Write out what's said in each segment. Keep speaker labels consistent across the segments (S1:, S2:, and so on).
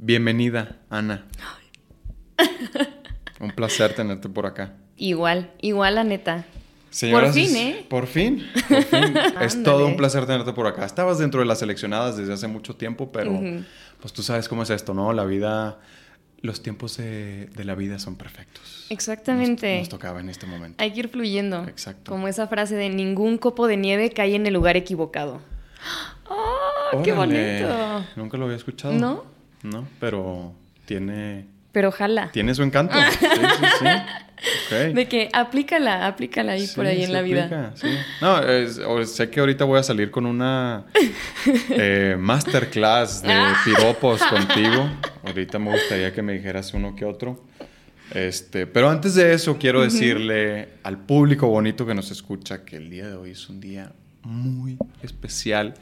S1: Bienvenida, Ana. Un placer tenerte por acá.
S2: Igual, igual la neta.
S1: Señoras,
S2: por fin, ¿eh?
S1: Por fin, por fin. es todo un placer tenerte por acá. Estabas dentro de las seleccionadas desde hace mucho tiempo, pero pues tú sabes cómo es esto, ¿no? La vida, los tiempos de, de la vida son perfectos.
S2: Exactamente.
S1: Nos, nos tocaba en este momento.
S2: Hay que ir fluyendo.
S1: Exacto.
S2: Como esa frase de ningún copo de nieve cae en el lugar equivocado. ¡Oh, qué bonito!
S1: Nunca lo había escuchado.
S2: ¿No?
S1: No, pero tiene,
S2: Pero ojalá.
S1: tiene su encanto. Sí, sí, sí.
S2: De que aplícala, aplícala ahí por ahí en la vida.
S1: aplica, sí. No, es- sé que ahorita voy a salir con una eh, masterclass de
S2: Ah.
S1: piropos contigo. Ahorita me gustaría que me dijeras uno que otro. Este, pero antes de eso quiero decirle al público bonito que nos escucha que el día de hoy es un día muy especial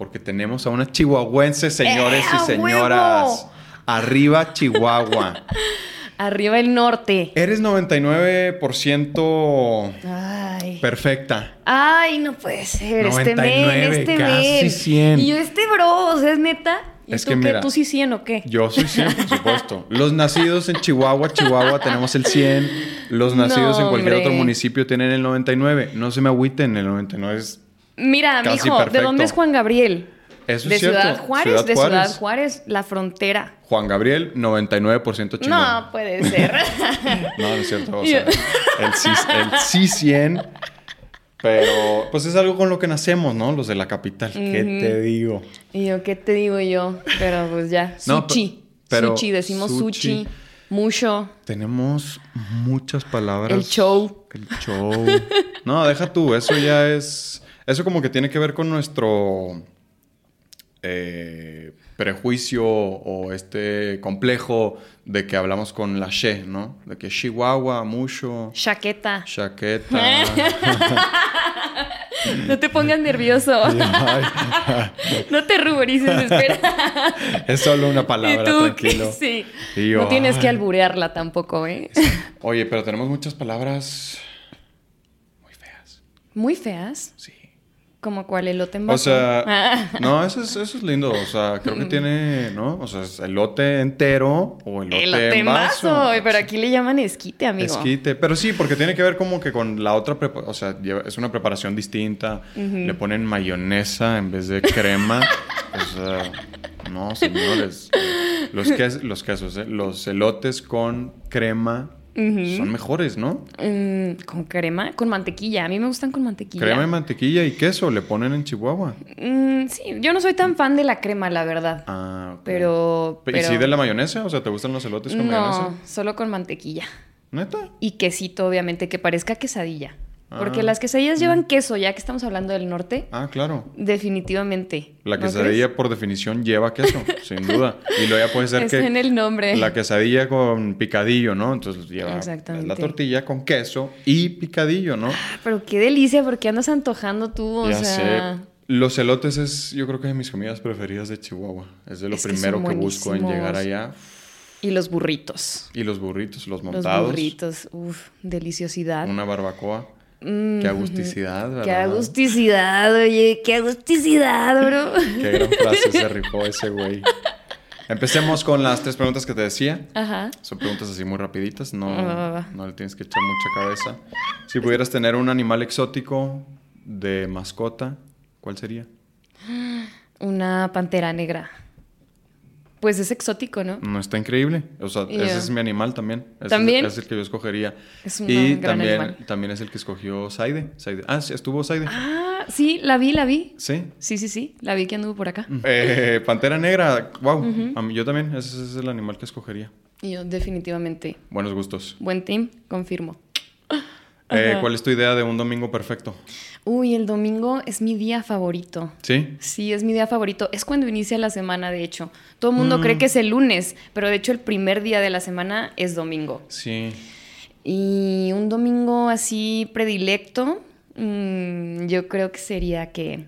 S1: porque tenemos a una chihuahuense, señores
S2: ¡Eh,
S1: y
S2: a
S1: señoras.
S2: huevo!
S1: Arriba Chihuahua.
S2: Arriba el norte.
S1: Eres 99%
S2: Ay.
S1: perfecta.
S2: Ay, no puede ser. este
S1: 99,
S2: men, este
S1: casi
S2: men.
S1: 100.
S2: Y yo, este bro, o sea, es neta. ¿Y
S1: Es
S2: tú
S1: que
S2: qué?
S1: mira,
S2: ¿Tú sí 100 o qué?
S1: Yo soy 100, por supuesto. Los nacidos en Chihuahua, Chihuahua tenemos el 100. Los nacidos
S2: No,
S1: en cualquier
S2: hombre.
S1: otro municipio tienen el 99. No se me agüiten, el 99 es...
S2: Mira,
S1: Casi
S2: mijo, ¿de dónde es Juan Gabriel?
S1: Eso
S2: de
S1: es cierto.
S2: Ciudad Juárez,
S1: Ciudad
S2: de
S1: Juárez.
S2: Ciudad Juárez, la frontera.
S1: Juan Gabriel, 99% chingón.
S2: No puede ser.
S1: No, no es cierto. O sea, el 100. Pero pues es algo con lo que nacemos, ¿no? Los de la capital. ¿Qué te digo?
S2: y yo, ¿qué te digo yo? Pero pues ya,
S1: No,
S2: sushi.
S1: pero
S2: sushi, decimos
S1: sushi.
S2: sushi. Mucho.
S1: Tenemos muchas palabras.
S2: El show.
S1: El show. No, deja tú, eso ya es. Eso como que tiene que ver con nuestro eh, prejuicio o este complejo de que hablamos con la she, ¿no? De que Chihuahua, mucho,
S2: Chaqueta.
S1: chaqueta.
S2: No te pongas nervioso. No te ruborices, espera.
S1: es solo una palabra,
S2: ¿Y tú
S1: tranquilo.
S2: qué? Sí.
S1: Y yo,
S2: no tienes que alburearla tampoco, ¿eh?
S1: Oye, pero tenemos muchas palabras muy feas.
S2: Muy feas.
S1: Sí.
S2: Como cuál elote en
S1: O
S2: vaso.
S1: sea,
S2: Ah.
S1: no, eso es, eso es lindo. O sea, creo que tiene, ¿no? O sea, es elote entero o elote,
S2: elote en vaso. Pero aquí le llaman esquite, amigo.
S1: Esquite. Pero sí, porque tiene que ver como que con la otra O sea, es una preparación distinta. Le ponen mayonesa en vez de crema. o sea, no, señores. Los, ques- los quesos, ¿eh? Los elotes con crema son mejores, ¿no?
S2: Mm, con crema, con mantequilla. A mí me gustan con mantequilla.
S1: Crema y mantequilla y queso le ponen en Chihuahua.
S2: Mm, sí, yo no soy tan fan de la crema, la verdad.
S1: Ah, ok.
S2: Pero,
S1: ¿Y sí de la mayonesa? O sea, ¿te gustan los elotes con
S2: No,
S1: mayonesa?
S2: solo con mantequilla.
S1: ¿Neta?
S2: Y quesito, obviamente, que parezca quesadilla. Porque
S1: Ah.
S2: las quesadillas llevan queso, ya que estamos hablando del norte.
S1: Ah, claro.
S2: Definitivamente.
S1: La
S2: ¿no
S1: quesadilla por definición lleva queso, sin duda. Y luego ya puede ser
S2: Es
S1: que
S2: en el nombre.
S1: la quesadilla con picadillo, ¿no? Entonces lleva
S2: Exactamente.
S1: la tortilla con queso y picadillo, ¿no?
S2: crees? Pero qué delicia, porque andas antojando tú, o
S1: ya
S2: sea...
S1: sé. Los elotes es, yo creo que de mis comidas preferidas de Chihuahua. Es de lo
S2: Es que
S1: primero que,
S2: son
S1: busco en llegar allá.
S2: Y los burritos.
S1: Y los burritos, los
S2: Los
S1: montados.
S2: burritos, uff, deliciosidad.
S1: Una barbacoa. Qué agusticidad, ¿verdad?
S2: Qué agusticidad, oye, qué agusticidad, bro.
S1: Qué gran frase se rifó ese güey. Empecemos con las tres preguntas que te decía.
S2: Ajá.
S1: Son preguntas así muy rapiditas, no, no le tienes que echar mucha cabeza. Si pudieras tener un animal exótico de mascota, ¿cuál sería?
S2: Una pantera negra. Pues es exótico, ¿no?
S1: No está increíble. O sea, ese es mi animal también. Ese
S2: ¿También?
S1: Es, el que yo escogería.
S2: Es un
S1: y
S2: gran
S1: también,
S2: animal.
S1: también es el que escogió Saide. Saide. Ah, sí, estuvo Saide.
S2: Ah, sí, la vi, la vi.
S1: Sí.
S2: Sí, sí, sí, la vi que anduvo por acá.
S1: Eh, Pantera negra, wow. A mí, yo también, ese es el animal que escogería.
S2: Y yo definitivamente,
S1: Buenos gustos.
S2: buen team, confirmo.
S1: Eh. ¿Cuál es tu idea de un domingo perfecto?
S2: Uy, el domingo es mi día favorito.
S1: ¿Sí?
S2: Sí, es mi día favorito. Es cuando inicia la semana, de hecho. Todo el mundo
S1: Mm.
S2: cree que es el lunes, pero de hecho el primer día de la semana es domingo.
S1: Sí.
S2: Y un domingo así predilecto, mm, yo creo que sería que,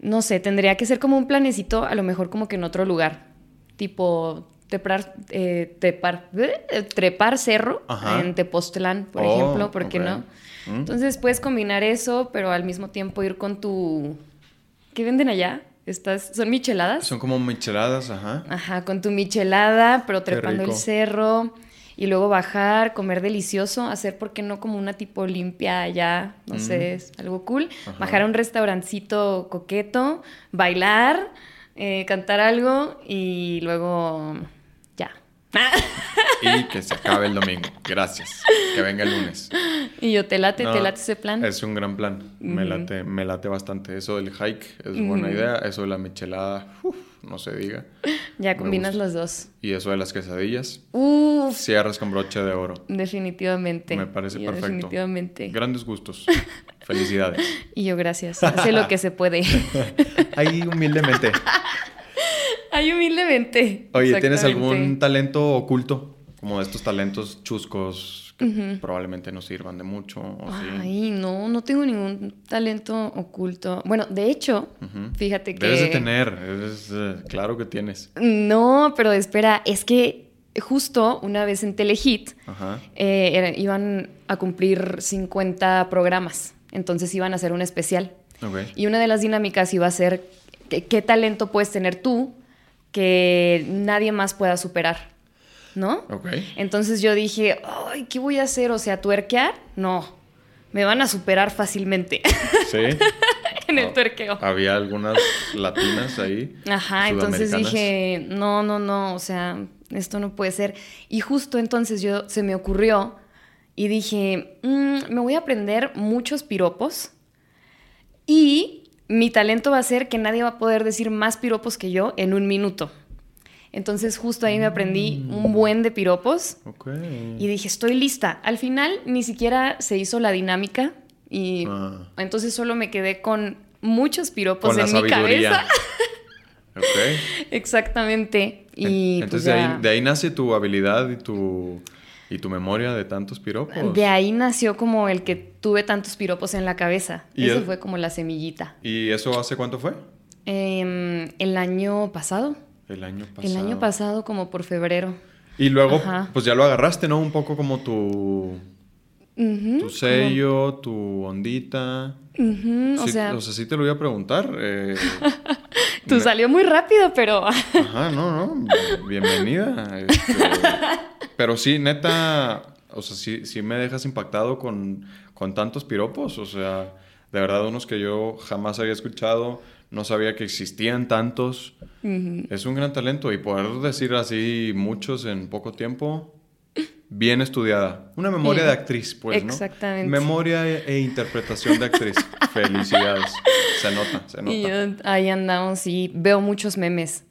S2: no sé, tendría que ser como un planecito, a lo mejor como que en otro lugar, tipo trepar, eh, trepar, eh, trepar cerro
S1: Ajá.
S2: en Tepoztlán, por
S1: Oh,
S2: ejemplo, ¿por qué no?
S1: Mm.
S2: Entonces puedes combinar eso, pero al mismo tiempo ir con tu... ¿Qué venden allá? Estás, ¿Son micheladas?
S1: Son como micheladas, ajá.
S2: Ajá, con tu michelada, pero trepando el cerro y luego bajar, comer delicioso, hacer, ¿por qué no? Como una tipo limpia allá, no sé, es algo cool.
S1: Ajá.
S2: Bajar a un restaurancito coqueto, bailar, eh, cantar algo y luego.
S1: Y que se acabe el domingo. Gracias. Que venga el lunes.
S2: y yo, ¿te late?
S1: No,
S2: ¿Te late ese plan?
S1: Es un gran plan. Me, late, me late bastante. Eso del hike es buena idea. Eso de la michelada, uf, no se diga.
S2: ya
S1: me
S2: combinas
S1: gusta.
S2: los dos.
S1: Y eso de las quesadillas,
S2: Uf,
S1: cierras con broche de oro.
S2: definitivamente.
S1: Me parece
S2: Yo
S1: perfecto.
S2: Definitivamente.
S1: Grandes gustos. Felicidades.
S2: Y yo, gracias. Hace lo que se puede.
S1: Ahí humildemente.
S2: Ay, humildemente.
S1: Oye, ¿tienes algún talento oculto? Como de estos talentos chuscos que probablemente no sirvan de mucho. ¿o sí?
S2: Ay, no, no tengo ningún talento oculto. Bueno, de hecho, fíjate que...
S1: Debes de tener. eh, claro que tienes.
S2: No, pero espera, es que justo una vez en Telehit eh, iban a cumplir 50 programas, entonces iban a hacer un especial.
S1: Ok.
S2: Y una de las dinámicas iba a ser qué, qué talento puedes tener tú que nadie más pueda superar, ¿no?
S1: Ok.
S2: Entonces yo dije, ay, ¿qué voy a hacer? O sea, tuerquear, no, me van a superar fácilmente
S1: Sí.
S2: en el
S1: Ah,
S2: tuerqueo.
S1: Había algunas latinas ahí.
S2: Ajá, entonces dije, no, no, no, o sea, esto no puede ser. Y justo entonces yo se me ocurrió y dije, "Mm, me voy a aprender muchos piropos y mi talento va a ser que nadie va a poder decir más piropos que yo en un minuto. Entonces justo ahí me aprendí un buen de piropos
S1: Ok.
S2: y dije, estoy lista. Al final ni siquiera se hizo la dinámica y
S1: Ah.
S2: entonces solo me quedé con muchos piropos
S1: Con
S2: en mi
S1: sabiduría.
S2: cabeza. Exactamente. Y
S1: Entonces
S2: pues
S1: de,
S2: ya-
S1: ahí, de ahí nace tu habilidad y tu, y tu memoria de tantos piropos.
S2: de ahí nació como el que tuve tantos piropos en la cabeza.
S1: ¿Y
S2: Eso
S1: el-
S2: fue como la semillita.
S1: ¿Y eso hace cuánto fue?
S2: Em, el año pasado.
S1: El año pasado.
S2: El año pasado, como por febrero.
S1: Y luego,
S2: Ajá.
S1: pues ya lo agarraste, ¿no? Un poco como tu, tu sello, tu ondita.
S2: O
S1: Sí,
S2: sea,
S1: sí te lo iba a preguntar. eh,
S2: tú salió muy rápido, pero
S1: Ajá, no, no. Bienvenida. este, pero sí, neta, o sea, sí, sí me dejas impactado con, con tantos piropos. O sea, de verdad, unos que yo jamás había escuchado, no sabía que existían tantos. Es un gran talento y poder decir así muchos en poco tiempo, bien estudiada. Una memoria
S2: Eh,
S1: de actriz, pues, ¿no?
S2: exactamente.
S1: Memoria e, e interpretación de actriz. Felicidades. Se nota, se nota.
S2: y yo ahí andamos y veo muchos memes.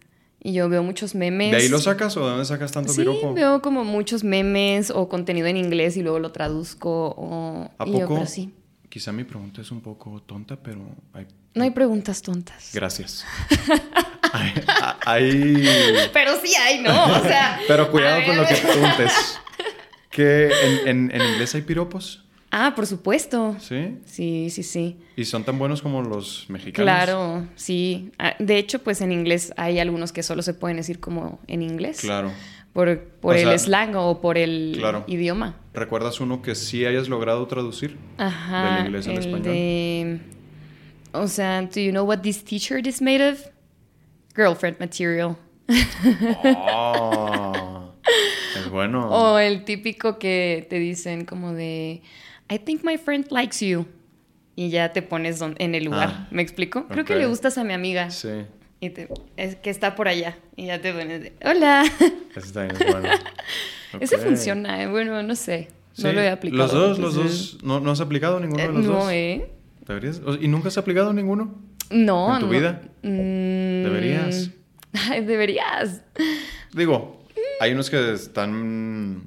S2: Y yo veo muchos memes.
S1: ¿De ahí lo sacas o de dónde sacas tanto
S2: Sí,
S1: piropo?
S2: veo como muchos memes o contenido en inglés y luego lo traduzco. O...
S1: ¿A
S2: y yo,
S1: poco?
S2: pero sí.
S1: Quizá mi pregunta es un poco tonta, pero hay-
S2: No hay preguntas tontas.
S1: gracias. hay, hay-
S2: Pero sí hay, ¿no? O sea.
S1: Pero cuidado con lo que preguntes. ¿Que en, en- en inglés hay piropos?
S2: Ah, por supuesto.
S1: ¿Sí?
S2: Sí, sí, sí.
S1: ¿Y son tan buenos como los mexicanos?
S2: Claro, sí. Ah, De hecho, pues en inglés hay algunos que solo se pueden decir como en inglés.
S1: Claro.
S2: Por, por el
S1: sea,
S2: slang o por el
S1: claro.
S2: idioma.
S1: ¿Recuerdas uno que sí hayas logrado traducir?
S2: Ajá.
S1: Del inglés al
S2: el
S1: español.
S2: de. O sea, ¿do you know what this t-shirt is made of? Girlfriend material.
S1: Oh, bueno.
S2: O el típico que te dicen como de I think my friend likes you. Y ya te pones en el lugar.
S1: Ah,
S2: ¿Me explico? Creo que le gustas a mi amiga.
S1: Sí,
S2: Y te- es que está por allá. Y ya te pones de Hola.
S1: ese también es bueno.
S2: Ese funciona, eh, bueno, no sé. No
S1: Sí,
S2: lo he aplicado.
S1: Los dos, los dos. ¿No, no has aplicado ninguno de los
S2: no,
S1: dos?
S2: ¿eh?
S1: ¿Deberías? ¿Y nunca has aplicado ninguno?
S2: No.
S1: ¿En tu
S2: no.
S1: vida?
S2: Mm,
S1: Deberías.
S2: Ay, deberías.
S1: Digo, hay unos que están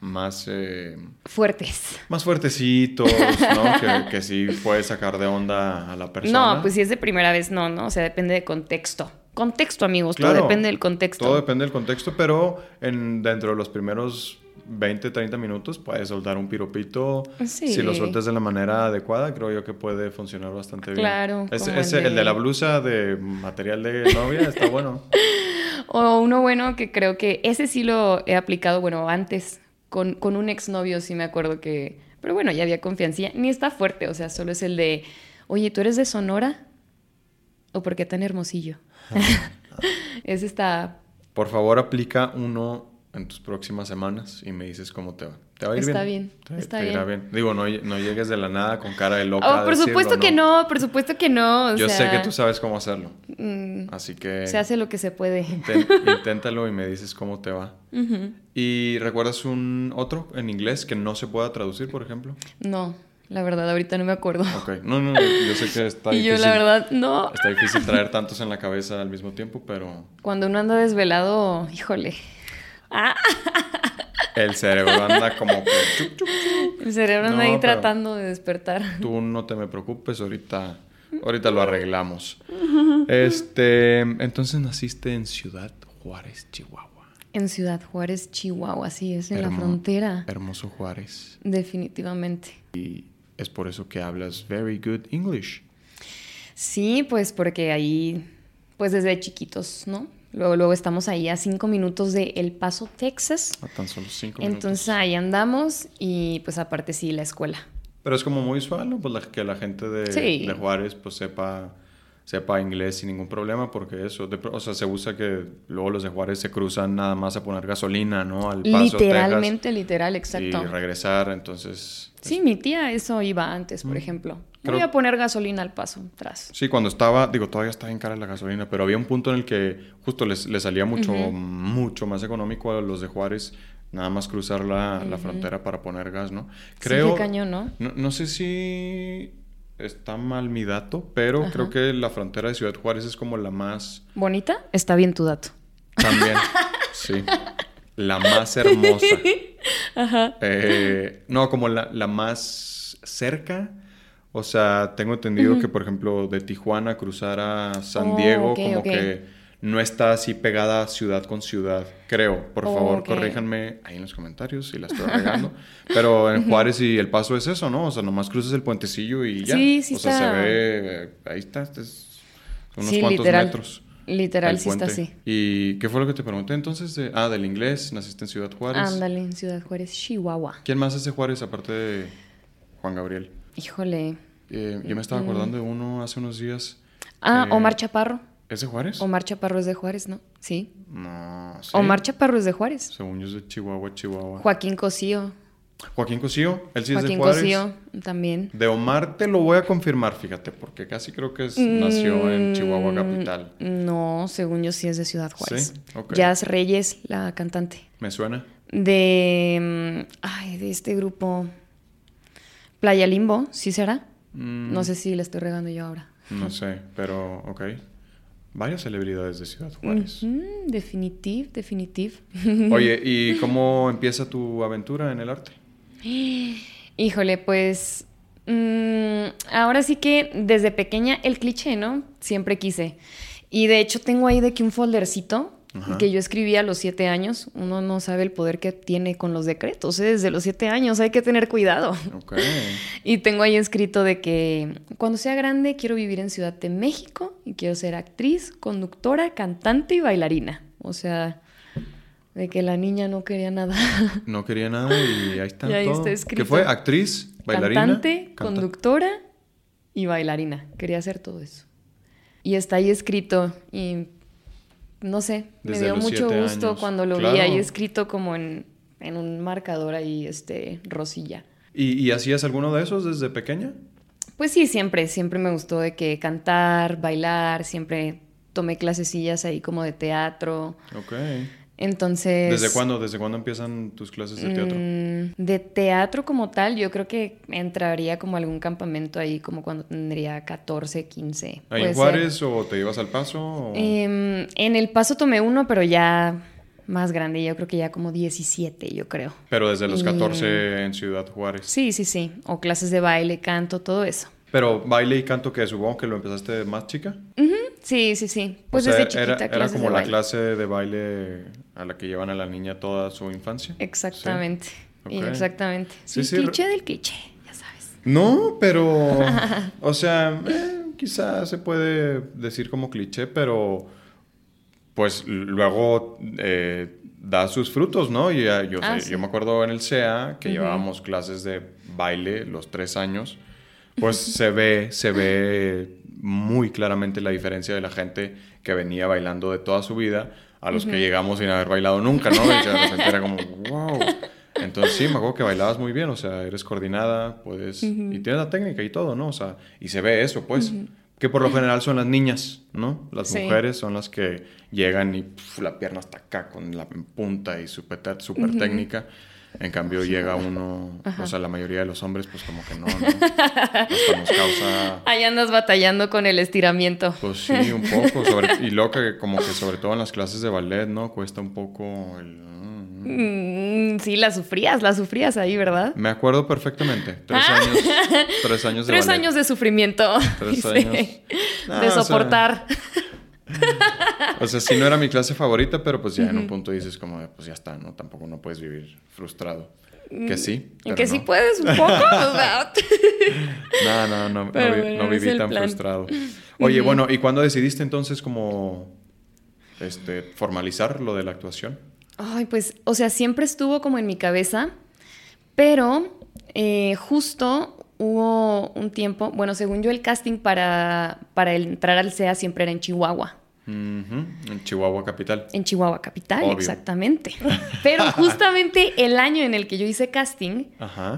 S1: más, eh,
S2: Fuertes.
S1: más fuertecitos, ¿no? que, que sí puedes sacar de onda a la persona.
S2: No, pues si es de primera vez, no, ¿no? O sea, depende de contexto. Contexto, amigos.
S1: Claro,
S2: todo depende del contexto.
S1: Todo depende del contexto, pero en, dentro de los primeros 20, 30 minutos puedes soltar un piropito.
S2: Sí.
S1: Si lo sueltas de la manera adecuada, creo yo que puede funcionar bastante bien.
S2: Claro, como el
S1: ese- el,
S2: de-
S1: de... la blusa de material de novia está bueno.
S2: O uno bueno que creo que ese sí lo he aplicado, bueno, antes, con, con un exnovio, sí me acuerdo que. Pero bueno, ya había confianza. Ni está fuerte, o sea, solo es el de, oye, ¿tú eres de Sonora? ¿O por qué tan hermosillo? Ese está...
S1: Por favor, aplica uno en tus próximas semanas y me dices cómo te va. ¿Te va a ir
S2: Está
S1: bien?
S2: bien,
S1: Te-
S2: está
S1: te irá
S2: bien.
S1: Digo, no, no llegues de la nada con cara de loca.
S2: Oh, por
S1: decirlo,
S2: supuesto que no, por supuesto que no. o
S1: Yo sé que tú sabes cómo hacerlo.
S2: mm,
S1: Así que
S2: se hace lo que se puede.
S1: inténtalo y me dices cómo te va. ¿Y recuerdas un otro en inglés que no se pueda traducir, por ejemplo?
S2: No, la verdad, ahorita no me acuerdo.
S1: Ok. No, no, yo sé que está
S2: y
S1: difícil.
S2: yo, la verdad, no.
S1: Está difícil traer tantos en la cabeza al mismo tiempo, pero
S2: Cuando uno anda desvelado, híjole. Ah,
S1: el cerebro anda como que... chup, chup.
S2: el cerebro anda
S1: No,
S2: ahí tratando de despertar.
S1: Tú no te me preocupes, ahorita, ahorita lo arreglamos. Este, entonces naciste en Ciudad Juárez, Chihuahua.
S2: En Ciudad Juárez, Chihuahua, sí, es en la frontera.
S1: Hermoso Juárez.
S2: Definitivamente.
S1: Y es por eso que hablas very good English.
S2: Sí, pues porque ahí, pues desde chiquitos, ¿no? Luego, luego estamos ahí a cinco minutos de El Paso, Texas.
S1: A tan solo cinco minutos.
S2: Entonces ahí andamos y pues aparte sí, la escuela.
S1: Pero es como muy usual, ¿no? Pues la- que la gente de,
S2: Sí.
S1: de Juárez pues sepa, sepa inglés sin ningún problema, porque eso, de o sea, se usa que luego los de Juárez se cruzan nada más a poner gasolina, ¿no? Al Paso,
S2: Literalmente, literal,
S1: Texas,
S2: exacto.
S1: Y regresar, entonces...
S2: Sí, mi tía eso iba antes, por ejemplo.
S1: Mm. Creo-
S2: Voy a poner gasolina al paso, tras.
S1: Sí, cuando estaba, digo, todavía estaba en cara la gasolina, pero había un punto en el que justo les, les salía mucho, mucho más económico a los de Juárez nada más cruzar la, la frontera para poner gas, ¿no? Creo,
S2: Sí, qué cañón, ¿no?
S1: no, no sé si está mal mi dato, pero creo que la frontera de Ciudad Juárez es como la más,
S2: ¿Bonita? Está bien tu dato.
S1: también, sí, la más hermosa. Eh, no, como la, la más cerca. O sea, tengo entendido que, por ejemplo, de Tijuana cruzar a San
S2: Oh,
S1: Diego, como que no está así pegada ciudad con ciudad, creo. Por
S2: Oh,
S1: favor,
S2: ok.
S1: corríjanme ahí en los comentarios si la estoy regando. Pero en Juárez y El Paso es eso, ¿no? O sea, nomás cruzas el puentecillo y ya.
S2: Sí, sí
S1: o sea,
S2: está.
S1: se ve, eh, ahí está, este es unos
S2: Sí,
S1: cuantos
S2: literal.
S1: metros.
S2: Literal, sí está así.
S1: ¿Y qué fue lo que te pregunté entonces? De- ah, del inglés, naciste en Ciudad Juárez.
S2: Ándale, en Ciudad Juárez, Chihuahua.
S1: ¿Quién más de Juárez aparte de Juan Gabriel?
S2: Híjole.
S1: Eh, yo me estaba acordando de uno hace unos días.
S2: Ah,
S1: Eh,
S2: Omar Chaparro.
S1: ¿Es de Juárez?
S2: Omar Chaparro es de Juárez, ¿no? Sí.
S1: No, sí.
S2: Omar Chaparro es de Juárez.
S1: Según yo es de Chihuahua, Chihuahua.
S2: Joaquín Cosío.
S1: Joaquín Cosío, él sí es de
S2: Joaquín
S1: Juárez.
S2: Cosío también.
S1: De Omar te lo voy a confirmar, fíjate, porque casi creo que es- nació en
S2: Mm,
S1: Chihuahua capital.
S2: No, según yo sí es de Ciudad Juárez.
S1: Sí, ok.
S2: Jazz Reyes, la cantante.
S1: ¿Me suena?
S2: De. mm, Ay, de este grupo. Playa Limbo, ¿sí será?
S1: Mm,
S2: No sé si le estoy regando yo ahora.
S1: No sé, pero ok. Varias celebridades de Ciudad Juárez.
S2: Definitiv, definitiv.
S1: Oye, ¿y cómo empieza tu aventura en el arte?
S2: Híjole, pues. mm, ahora sí que desde pequeña el cliché, ¿no? Siempre quise. Y de hecho tengo ahí de que un foldercito
S1: Ajá.
S2: que yo escribí a los siete años. Uno no sabe el poder que tiene con los decretos. ¿eh? Desde los siete años hay que tener cuidado.
S1: Ok.
S2: Y tengo ahí escrito de que cuando sea grande quiero vivir en Ciudad de México y quiero ser actriz, conductora, cantante y bailarina. O sea, de que la niña no quería nada.
S1: No quería nada y ahí está
S2: Y ahí
S1: todo.
S2: está
S1: ¿Qué
S2: escrito.
S1: fue? ¿Actriz? ¿Bailarina?
S2: Cantante,
S1: Canta-
S2: conductora y bailarina. Quería hacer todo eso. Y está ahí escrito y no sé, me dio mucho gusto
S1: años.
S2: cuando lo vi ahí escrito como en, en un marcador ahí, este, rosilla.
S1: ¿Y, y hacías alguno de esos desde pequeña?
S2: Pues sí, siempre, siempre me gustó de que cantar, bailar, siempre tomé clasecillas ahí como de teatro.
S1: Ok.
S2: Entonces...
S1: ¿Desde cuándo? ¿Desde cuándo empiezan tus clases de teatro?
S2: Mm, de teatro como tal, yo creo que entraría como algún campamento ahí como cuando tendría 14, 15.
S1: ¿Ahí en
S2: ser.
S1: Juárez o te ibas al paso? o-
S2: Em, en El Paso tomé uno, pero ya más grande, yo creo que ya como 17, yo creo.
S1: Pero desde los
S2: y-
S1: 14 en Ciudad Juárez.
S2: Sí, sí, sí. O clases de baile, canto, todo eso.
S1: Pero baile y canto que supongo que lo empezaste más chica.
S2: Sí, sí, sí. Pues
S1: o sea,
S2: desde chiquita
S1: era, era como la
S2: baile.
S1: clase de baile a la que llevan a la niña toda su infancia.
S2: Exactamente.
S1: Sí.
S2: Exactamente.
S1: Sí,
S2: Sí, cliché del cliché, ya sabes.
S1: No, pero. o sea, eh, quizás se puede decir como cliché, pero. Pues luego eh, da sus frutos, ¿no? Y, ya- yo,
S2: Ah,
S1: sé,
S2: sí.
S1: yo me acuerdo en el CEA que llevábamos clases de baile los tres años. Pues se ve, se ve muy claramente la diferencia de la gente que venía bailando de toda su vida a los que llegamos sin haber bailado nunca, ¿no? Y de repente era como, wow. Entonces sí, me acuerdo que bailabas muy bien, o sea, eres coordinada, puedes... Y tienes la técnica y todo, ¿no? O sea, y se ve eso, pues. Que por lo general son las niñas, ¿no? Las mujeres son las que llegan y la pierna está acá con la punta y súper super técnica. En cambio llega uno, o sea, la mayoría de los hombres pues como que no, ¿no? Hasta nos causa...
S2: Ahí andas batallando con el estiramiento.
S1: Pues sí, un poco. y lo que como que sobre todo en las clases de ballet, ¿no? Cuesta un poco el...
S2: Mm, sí, la sufrías, la sufrías ahí, ¿verdad?
S1: Me acuerdo perfectamente. Tres ah. años. Tres años
S2: de Tres años de sufrimiento. Tres años. de soportar
S1: o sea, sí no era mi clase favorita, pero pues ya en un punto dices como, pues ya está, ¿no? Tampoco no puedes vivir frustrado. Que sí.
S2: Mm, que sí puedes un poco.
S1: no, no, no, no, viví tan frustrado. Oye, bueno, ¿y cuándo decidiste entonces como este, formalizar lo de la actuación?
S2: Ay, pues, o sea, siempre estuvo como en mi cabeza, pero eh, justo hubo un tiempo, bueno, según yo el casting para, para entrar al SEA siempre era en Chihuahua.
S1: En Chihuahua Capital.
S2: En Chihuahua Capital, exactamente. Pero justamente el año en el que yo hice casting,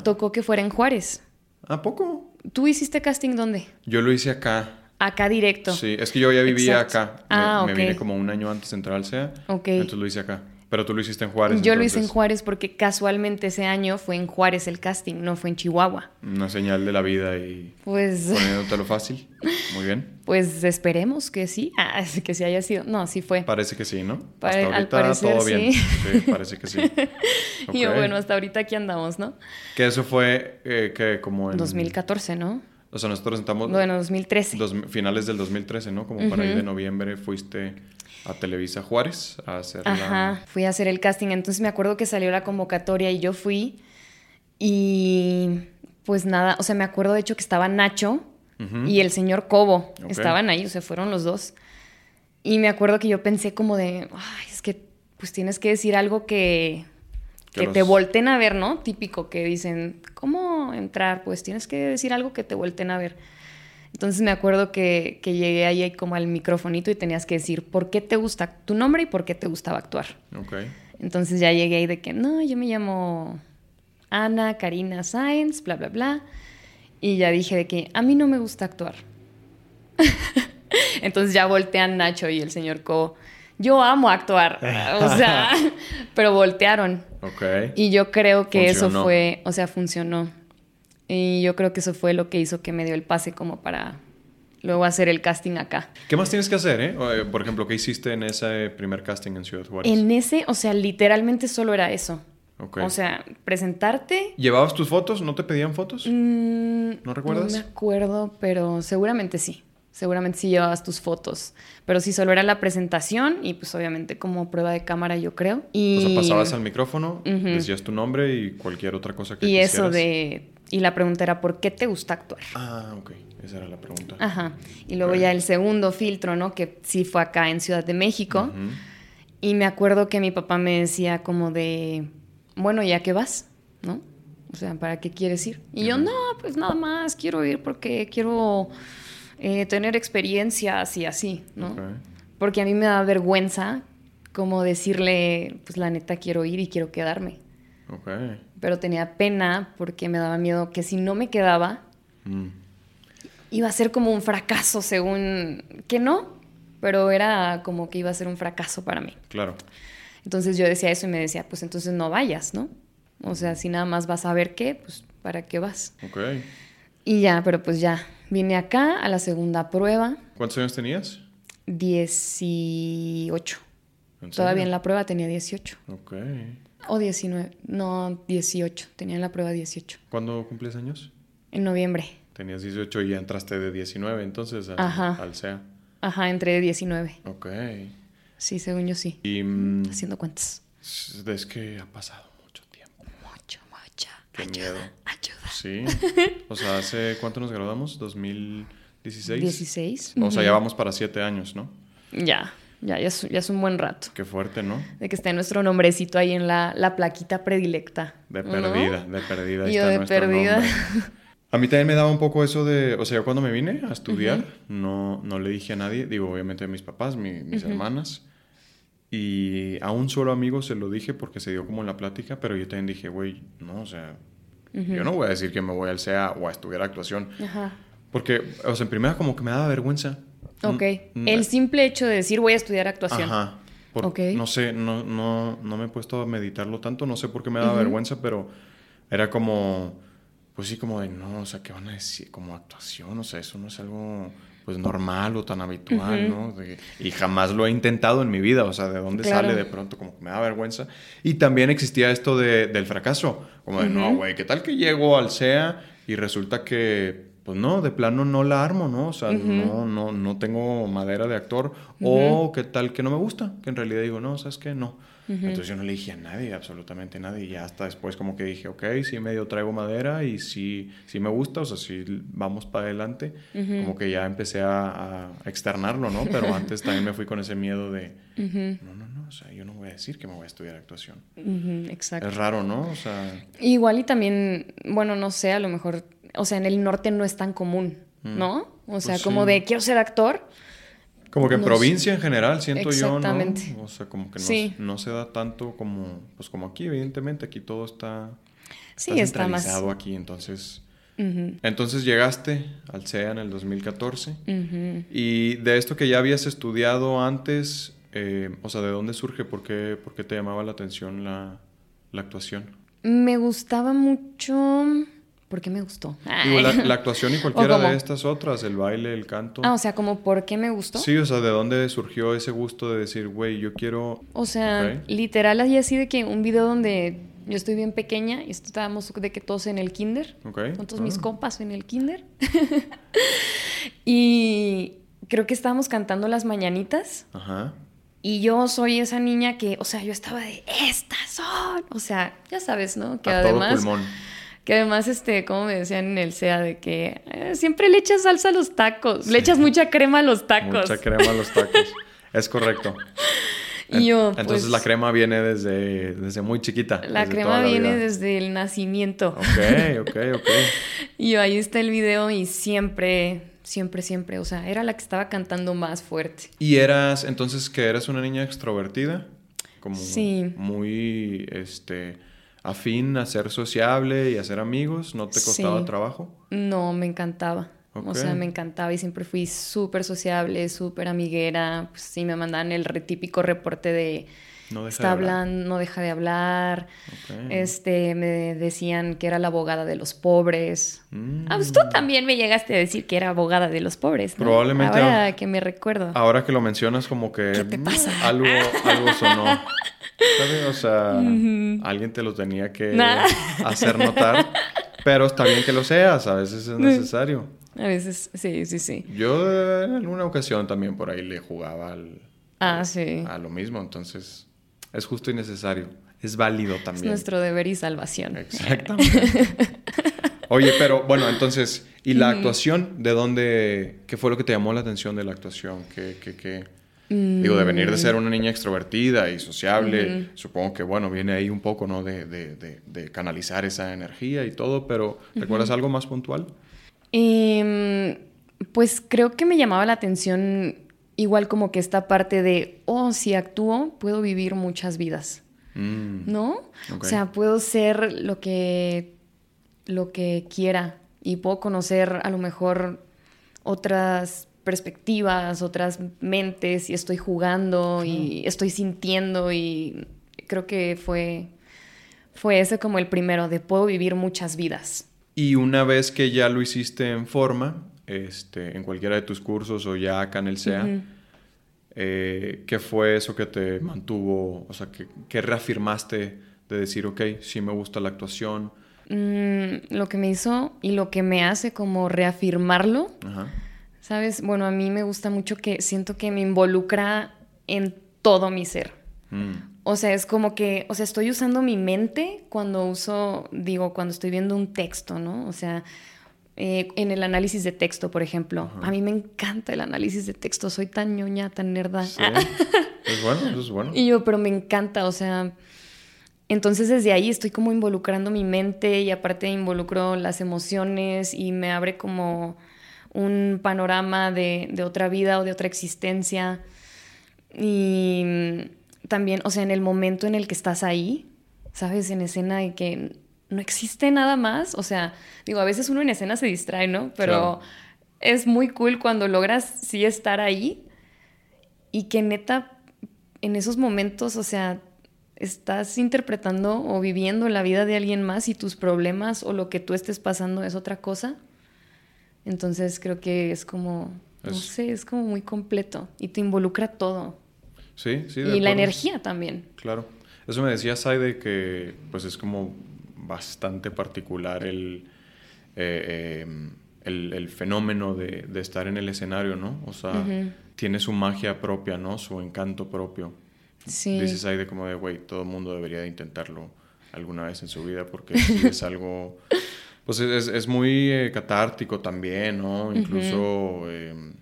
S2: tocó que fuera en Juárez.
S1: ¿A poco?
S2: ¿Tú hiciste casting dónde?
S1: Yo lo hice acá.
S2: Acá directo.
S1: Sí, es que yo ya vivía acá. Ah, me, me vine como un año antes de entrar al SEA. Ok. Entonces lo hice acá. Pero tú lo hiciste en Juárez.
S2: Yo lo hice en Juárez porque casualmente ese año fue en Juárez el casting, no fue en Chihuahua.
S1: Una señal de la vida y
S2: pues
S1: poniéndotelo fácil. Muy bien.
S2: Pues esperemos que sí, ah, que sí haya sido. No, sí fue.
S1: Parece que sí, ¿no? hasta ahorita parecer, todo bien. Sí. parece que sí.
S2: Y bueno, hasta ahorita aquí andamos, ¿no?
S1: Que eso fue eh, que como en
S2: 2014, ¿no?
S1: O sea, nosotros estamos...
S2: Bueno, 2013.
S1: finales del 2013, ¿no? Como para ahí de noviembre fuiste a Televisa Juárez a hacer Ajá,
S2: fui a hacer el casting. Entonces me acuerdo que salió la convocatoria y yo fui. Y pues nada, o sea, me acuerdo de hecho que estaba Nacho y el señor Cobo. Estaban ahí, o sea, fueron los dos. Y me acuerdo que yo pensé como de, ay, es que pues tienes que decir algo que, que, te volten a ver, ¿no? Típico que dicen, ¿cómo entrar? Pues tienes que decir algo que te volten a ver. Entonces me acuerdo que, llegué ahí como al microfonito y tenías que decir por qué te gusta tu nombre y por qué te gustaba actuar. Okay. Entonces ya llegué ahí de que, no, yo me llamo Ana Karina Sáenz, bla, bla, bla. Y ya dije de que a mí no me gusta actuar. Entonces ya voltean Nacho y el señor Co. Yo amo actuar, o sea, pero voltearon. Okay. Y yo creo que eso fue, o sea, funcionó. Y yo creo que eso fue lo que hizo que me dio el pase como para luego hacer el casting acá.
S1: ¿Qué más tienes que hacer, eh? eh? Por ejemplo, ¿qué hiciste en ese primer casting en Ciudad Juárez?
S2: En ese, o sea, literalmente solo era eso. Okay. O sea, presentarte.
S1: ¿Llevabas tus fotos? ¿No te pedían fotos?
S2: Mm,
S1: ¿No recuerdas?
S2: No me acuerdo, pero seguramente sí. Seguramente sí llevabas tus fotos. Pero sí, solo era la presentación y pues obviamente como prueba de cámara, yo creo. Y...
S1: O sea, pasabas al micrófono, decías tu nombre y cualquier otra cosa que
S2: Y eso de y la pregunta era, ¿por qué te gusta actuar?
S1: Ah, ok. Esa era la pregunta.
S2: Ajá. Y luego ya el segundo filtro, ¿no? Que sí fue acá en Ciudad de México. Y me acuerdo que mi papá me decía como de, bueno, ¿ya qué vas? ¿No? O sea, ¿para qué quieres ir? Y yo, no, pues nada más, quiero ir porque quiero eh, tener experiencias y así, ¿no? Porque a mí me da vergüenza como decirle, pues la neta quiero ir y quiero quedarme. Okay pero tenía pena porque me daba miedo que si no me quedaba, mm. iba a ser como un fracaso, según que no, pero era como que iba a ser un fracaso para mí.
S1: Claro.
S2: Entonces yo decía eso y me decía, pues entonces no vayas, ¿no? O sea, si nada más vas a ver qué, pues ¿para qué vas?
S1: Ok.
S2: Y ya, pero pues ya, vine acá a la segunda prueba.
S1: ¿Cuántos años tenías?
S2: Dieciocho. Todavía en la prueba tenía 18.
S1: Ok.
S2: O 19, no, 18. Tenía la prueba 18.
S1: ¿Cuándo cumples años?
S2: En noviembre.
S1: Tenías 18 y ya entraste de 19 entonces al, Ajá. al SEA.
S2: Ajá, entré de 19.
S1: Ok.
S2: Sí, según yo sí.
S1: Y, mm,
S2: Haciendo cuentas.
S1: Es que ha pasado mucho tiempo.
S2: Mucho, mucho.
S1: Qué miedo.
S2: Ayuda.
S1: Sí. O sea, ¿hace cuánto nos graduamos? ¿2016?
S2: 16.
S1: O sea, ya vamos para siete años, ¿no?
S2: Ya. Ya, ya es, un buen rato.
S1: Qué fuerte, ¿no?
S2: De que esté nuestro nombrecito ahí en la, plaquita predilecta.
S1: De perdida, de perdida.
S2: Yo de perdida.
S1: A mí también me daba un poco eso de, o sea, yo cuando me vine a estudiar, no, no le dije a nadie, digo, obviamente a mis papás, mis hermanas, y a un solo amigo se lo dije porque se dio como en la plática, pero yo también dije, güey, no, o sea, yo no voy a decir que me voy al CEA o a estudiar actuación. Ajá. Porque, o sea, en primera como que me daba vergüenza.
S2: Ok. El simple hecho de decir voy a estudiar actuación.
S1: Ajá. No sé, no, no, no me he puesto a meditarlo tanto, no sé por qué me daba vergüenza, pero era como, pues sí, como de, no, o sea, ¿qué van a decir? Como actuación, o sea, eso no es algo pues normal o tan habitual, ¿no? y jamás lo he intentado en mi vida, o sea, ¿de dónde sale de pronto? Como que me da vergüenza. Y también existía esto de, del fracaso, como de, no, güey, ¿qué tal que llego al SEA y resulta que pues no, de plano no la armo, ¿no? O sea, no, no, no tengo madera de actor. O qué tal que no me gusta, que en realidad digo, no, ¿sabes qué? No. Entonces yo no le dije a nadie, absolutamente a nadie. Y ya hasta después como que dije, ok, sí medio traigo madera y sí, sí me gusta, o sea, sí vamos para adelante. Como que ya empecé a, externarlo, ¿no? Pero antes también me fui con ese miedo de, no, no, no, o sea, yo no voy a decir que me voy a estudiar actuación.
S2: exacto.
S1: Es raro, ¿no? O sea...
S2: Igual y también, bueno, no sé, a lo mejor o sea, en el norte no es tan común, mm. ¿no? O pues sea, como de quiero ser actor.
S1: Como que en provincia en general, siento yo, ¿no? O sea, como que no, se da tanto como, pues como aquí, evidentemente, aquí todo está, sí, centralizado aquí, entonces... Entonces llegaste al CEA en el 2014 y de esto que ya habías estudiado antes, eh, o sea, ¿de dónde surge? ¿Por qué, por qué te llamaba la atención la, la actuación?
S2: Me gustaba mucho ¿Por qué me gustó?
S1: la, actuación y cualquiera de estas otras, el baile, el canto.
S2: Ah, o sea, como ¿por qué me gustó?
S1: Sí, o sea, ¿de dónde surgió ese gusto de decir, güey, yo quiero...
S2: O sea, literal, así así de que un video donde yo estoy bien pequeña y estábamos de que todos en el kinder. Con todos mis ah. compas en el kinder. y creo que estábamos cantando las mañanitas. Ajá. Y yo soy esa niña que, o sea, yo estaba de, estas son. O sea, ya sabes, ¿no? Que además... pulmón que además, este, como me decían en el SEA, de que eh, siempre le echas salsa a los tacos, le echas mucha crema a los tacos.
S1: Mucha crema a los tacos, es correcto. Y yo, Entonces la pues, crema viene desde, desde muy chiquita.
S2: La crema viene desde el nacimiento.
S1: Ok, ok, ok.
S2: y yo, ahí está el video y siempre, siempre, siempre, o sea, era la que estaba cantando más fuerte.
S1: ¿Y eras, entonces, que eras una niña extrovertida? Como sí. muy, este afín a ser sociable y a ser amigos? ¿No te costaba trabajo?
S2: No, me encantaba. O sea, me encantaba y siempre fui súper sociable, súper amiguera. Pues sí, me mandaban el típico reporte de... No deja está de hablando, no deja de hablar. Este, me decían que era la abogada de los pobres. Mm. Ah, pues tú también me llegaste a decir que era abogada de los pobres.
S1: Probablemente.
S2: Ahora que me recuerdo.
S1: Ahora que lo mencionas, como que.
S2: ¿Qué te pasa?
S1: Algo, algo sonó. O sea, alguien te lo tenía que hacer notar. Pero está bien que lo seas, a veces es necesario.
S2: A veces, sí, sí, sí.
S1: Yo en alguna ocasión también por ahí le jugaba al,
S2: ah, sí.
S1: a lo mismo, entonces es justo y necesario. Es válido también.
S2: Es nuestro deber y salvación.
S1: Exactamente. Oye, pero bueno, entonces, ¿y la actuación? ¿De dónde? ¿Qué fue lo que te llamó la atención de la actuación? ¿Qué, qué, qué? Digo, de venir de ser una niña extrovertida y sociable, supongo que, bueno, viene ahí un poco, ¿no? De, de, de, canalizar esa energía y todo, pero ¿recuerdas algo más puntual?
S2: Em, pues creo que me llamaba la atención igual como que esta parte de, oh, si actúo, puedo vivir muchas vidas, mm. ¿no? O sea, puedo ser lo que, lo que quiera y puedo conocer a lo mejor otras perspectivas, otras mentes y estoy jugando y estoy sintiendo y creo que fue, fue ese como el primero de puedo vivir muchas vidas.
S1: Y una vez que ya lo hiciste en forma, este, en cualquiera de tus cursos o ya acá en el SEA, eh, ¿qué fue eso que te mantuvo, o sea, que, reafirmaste de decir, ok, sí me gusta la actuación?
S2: Mm, lo que me hizo y lo que me hace como reafirmarlo. Ajá ¿Sabes? Bueno, a mí me gusta mucho que siento que me involucra en todo mi ser. Mm. O sea, es como que, o sea, estoy usando mi mente cuando uso, digo, cuando estoy viendo un texto, ¿no? O sea, eh, en el análisis de texto, por ejemplo. A mí me encanta el análisis de texto, soy tan ñoña, tan nerda.
S1: es bueno, eso es bueno.
S2: Y yo, pero me encanta, o sea, Entonces desde ahí estoy como involucrando mi mente y aparte involucro las emociones y me abre como un panorama de, de otra vida o de otra existencia. Y también, o sea, en el momento en el que estás ahí, ¿sabes? En escena y que no existe nada más. O sea, digo, a veces uno en escena se distrae, ¿no? Pero es muy cool cuando logras sí estar ahí y que neta, en esos momentos, o sea, estás interpretando o viviendo la vida de alguien más y tus problemas o lo que tú estés pasando es otra cosa. Entonces creo que es como, no sé, es como muy completo y te involucra todo.
S1: Sí, sí.
S2: y la energía también.
S1: Claro. Eso me decía Saide que pues es como bastante particular el, eh, em, el, fenómeno de, estar en el escenario, ¿no? O sea, tiene su magia propia, ¿no? Su encanto propio. Sí. Dice Saide como de, güey, todo el mundo debería de intentarlo alguna vez en su vida porque es algo... Pues es, es muy eh, catártico también, ¿no? Incluso em,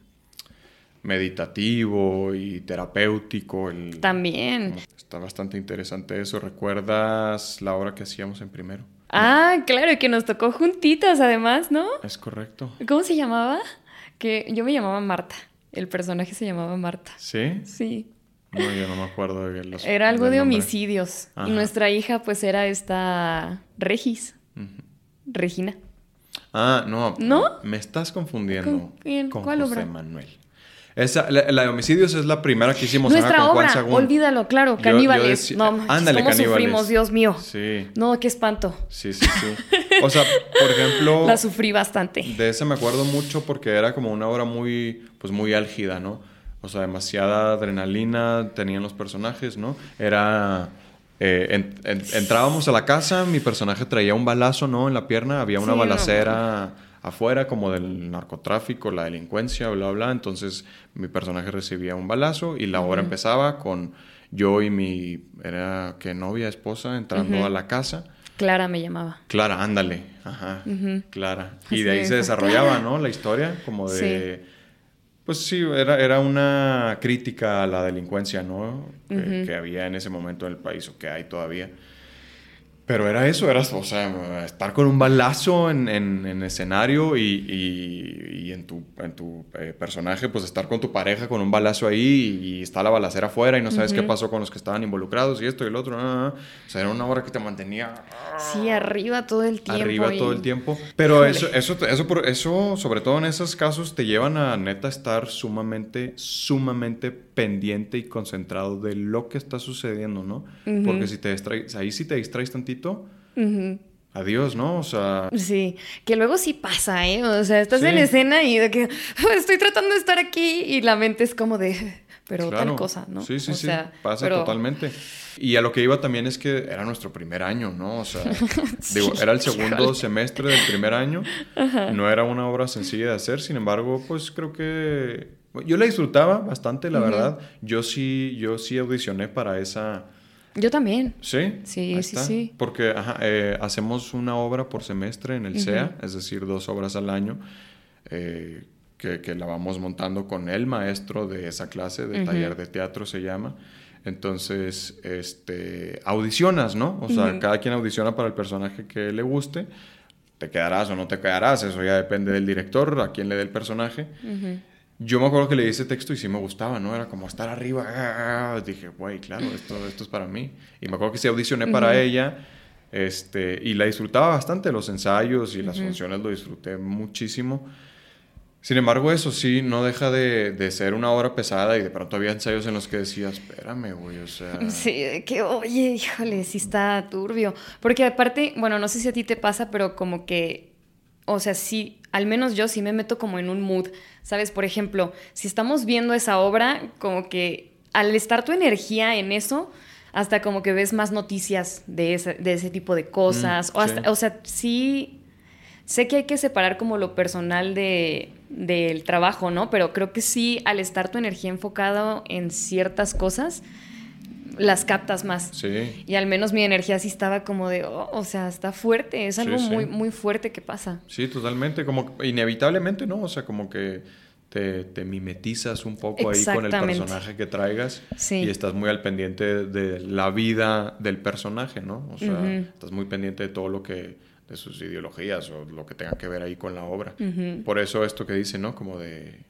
S1: meditativo y terapéutico. El,
S2: también.
S1: Está bastante interesante eso. ¿Recuerdas la obra que hacíamos en primero?
S2: Ah, claro, que nos tocó juntitas además, ¿no?
S1: Es correcto.
S2: ¿Cómo se llamaba? Que yo me llamaba Marta. El personaje se llamaba Marta.
S1: ¿Sí?
S2: Sí.
S1: No, yo no me acuerdo de los,
S2: Era algo de homicidios. Y nuestra hija, pues, era esta Regis. Regina.
S1: Ah, no.
S2: ¿No?
S1: Me estás confundiendo ¿Con,
S2: ¿Cuál
S1: José Manuel. Esa, la, de homicidios es la primera que hicimos
S2: Nuestra con obra, olvídalo, claro, caníbales. no,
S1: ándale,
S2: ¿cómo
S1: caníbales.
S2: sufrimos, Dios mío?
S1: Sí.
S2: No, qué espanto.
S1: Sí, sí, sí. O sea, por ejemplo...
S2: La sufrí bastante.
S1: De ese me acuerdo mucho porque era como una obra muy, pues muy álgida, ¿no? O sea, demasiada adrenalina tenían los personajes, ¿no? Era eh, entrábamos a la casa, mi personaje traía un balazo, ¿no? En la pierna, había una balacera afuera, como del narcotráfico, la delincuencia, bla, bla. Entonces mi personaje recibía un balazo y la obra empezaba con yo y mi, era que novia, esposa, entrando a la casa.
S2: Clara me llamaba.
S1: Clara, ándale. Ajá, Clara. Y de ahí se desarrollaba, ¿no? La historia, como de... Pues sí, era, era una crítica a la delincuencia, ¿no? que, había en ese momento en el país o que hay todavía. Pero era eso, era, o sea, estar con un balazo en, en, escenario y, y, en tu, en tu eh, personaje, pues estar con tu pareja con un balazo ahí y, está la balacera afuera y no sabes qué pasó con los que estaban involucrados y esto y el otro. o sea, era una hora que te mantenía...
S2: Sí, arriba todo el tiempo.
S1: Arriba todo el tiempo. Pero eso, eso, eso, eso, sobre todo en esos casos, te llevan a neta estar sumamente, sumamente pendiente y concentrado de lo que está sucediendo, ¿no? Porque si te distraes, ahí sí te distraes tantito, adiós, ¿no? O sea...
S2: Sí, que luego sí pasa, ¿eh? O sea, estás en escena y de que estoy tratando de estar aquí y la mente es como de, pero tal cosa, ¿no?
S1: Sí, sí, sí, pasa totalmente. Y a lo que iba también es que era nuestro primer año, ¿no? O sea, digo, era el segundo semestre del primer año. No era una obra sencilla de hacer, sin embargo, pues creo que yo la disfrutaba bastante, la verdad. Yo sí, yo sí audicioné para esa.
S2: Yo también.
S1: ¿Sí?
S2: Sí, sí, sí.
S1: Porque eh, hacemos una obra por semestre en el CEA, es decir, dos obras al año, eh, que, la vamos montando con el maestro de esa clase, de taller de teatro se llama. Entonces, este, audicionas, ¿no? O sea, cada quien audiciona para el personaje que le guste. Te quedarás o no te quedarás, eso ya depende del director, a quién le dé el personaje. Yo me acuerdo que leí ese texto y sí me gustaba, ¿no? Era como estar arriba. Ah, dije, güey, claro, esto, esto es para mí. Y me acuerdo que sí audicioné para ella este, y la disfrutaba bastante, los ensayos y las funciones lo disfruté muchísimo. Sin embargo, eso sí, no deja de, de, ser una obra pesada y de pronto había ensayos en los que decía, espérame, güey, o sea...
S2: Sí, que, oye, híjole, sí está turbio. Porque aparte, bueno, no sé si a ti te pasa, pero como que, o sea, sí, al menos yo sí me meto como en un mood, ¿sabes? Por ejemplo, si estamos viendo esa obra, como que al estar tu energía en eso, hasta como que ves más noticias de ese, de ese tipo de cosas. Mm, o, hasta, o sea, sí, sé que hay que separar como lo personal de, del trabajo, ¿no? Pero creo que sí, al estar tu energía enfocada en ciertas cosas, las captas más.
S1: Sí.
S2: Y al menos mi energía sí estaba como de, oh, o sea, está fuerte, es algo muy muy fuerte que pasa.
S1: Sí, totalmente, como inevitablemente, ¿no? O sea, como que te, te mimetizas un poco ahí con el personaje que traigas y estás muy al pendiente de la vida del personaje, ¿no? O sea, estás muy pendiente de todo lo que, de sus ideologías o lo que tenga que ver ahí con la obra. Por eso esto que dice, ¿no? Como de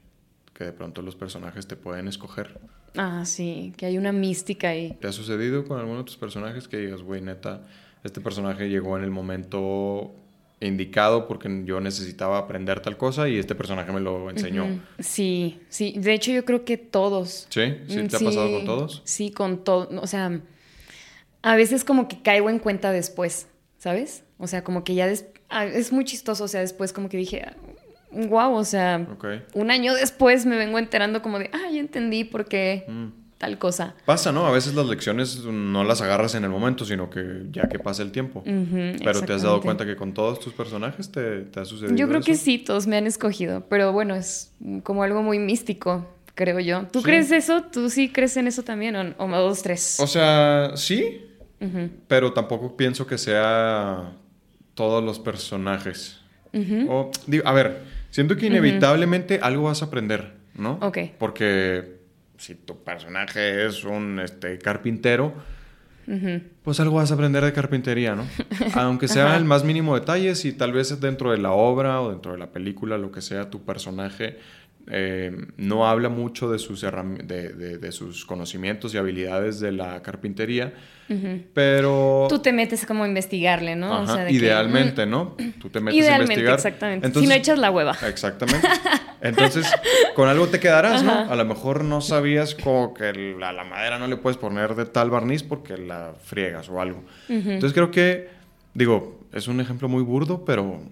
S1: que de pronto los personajes te pueden escoger.
S2: Ah, sí, que hay una mística ahí.
S1: ¿Te ha sucedido con alguno de tus personajes que digas, güey, neta, este personaje llegó en el momento indicado porque yo necesitaba aprender tal cosa y este personaje me lo enseñó.
S2: Sí, sí. De hecho, yo creo que todos.
S1: ¿Sí? ¿Sí te ha pasado con todos?
S2: Sí, con todos. O sea, a veces como que caigo en cuenta después, ¿sabes? O sea, como que ya ah, es muy chistoso. O sea, después como que dije, wow, o sea, un año después me vengo enterando como de, ah, ya entendí por qué. Mm tal cosa.
S1: Pasa, ¿no? A veces las lecciones no las agarras en el momento, sino que ya que pasa el tiempo. pero te has dado cuenta que con todos tus personajes te, ha sucedido.
S2: Yo creo que sí, todos me han escogido, pero bueno, es como algo muy místico, creo yo. ¿Tú crees eso? ¿Tú sí crees en eso también? ¿O, o dos, tres?
S1: O sea, sí, pero tampoco pienso que sea todos los personajes. o, a ver, siento que inevitablemente algo vas a aprender, ¿no?
S2: Ok.
S1: Porque si tu personaje es un este, carpintero, pues algo vas a aprender de carpintería, ¿no? Aunque sea el más mínimo detalle, si tal vez dentro de la obra o dentro de la película, lo que sea, tu personaje eh, no habla mucho de sus, de, de, sus conocimientos y habilidades de la carpintería, pero...
S2: Tú te metes como a investigarle, ¿no?
S1: idealmente, ¿no? Tú te metes
S2: a investigar. exactamente. si no echas la hueva.
S1: Exactamente. Entonces, con algo te quedarás, ¿no? A lo mejor no sabías como que a la madera no le puedes poner de tal barniz porque la friegas o algo. Entonces creo que, digo, es un ejemplo muy burdo, pero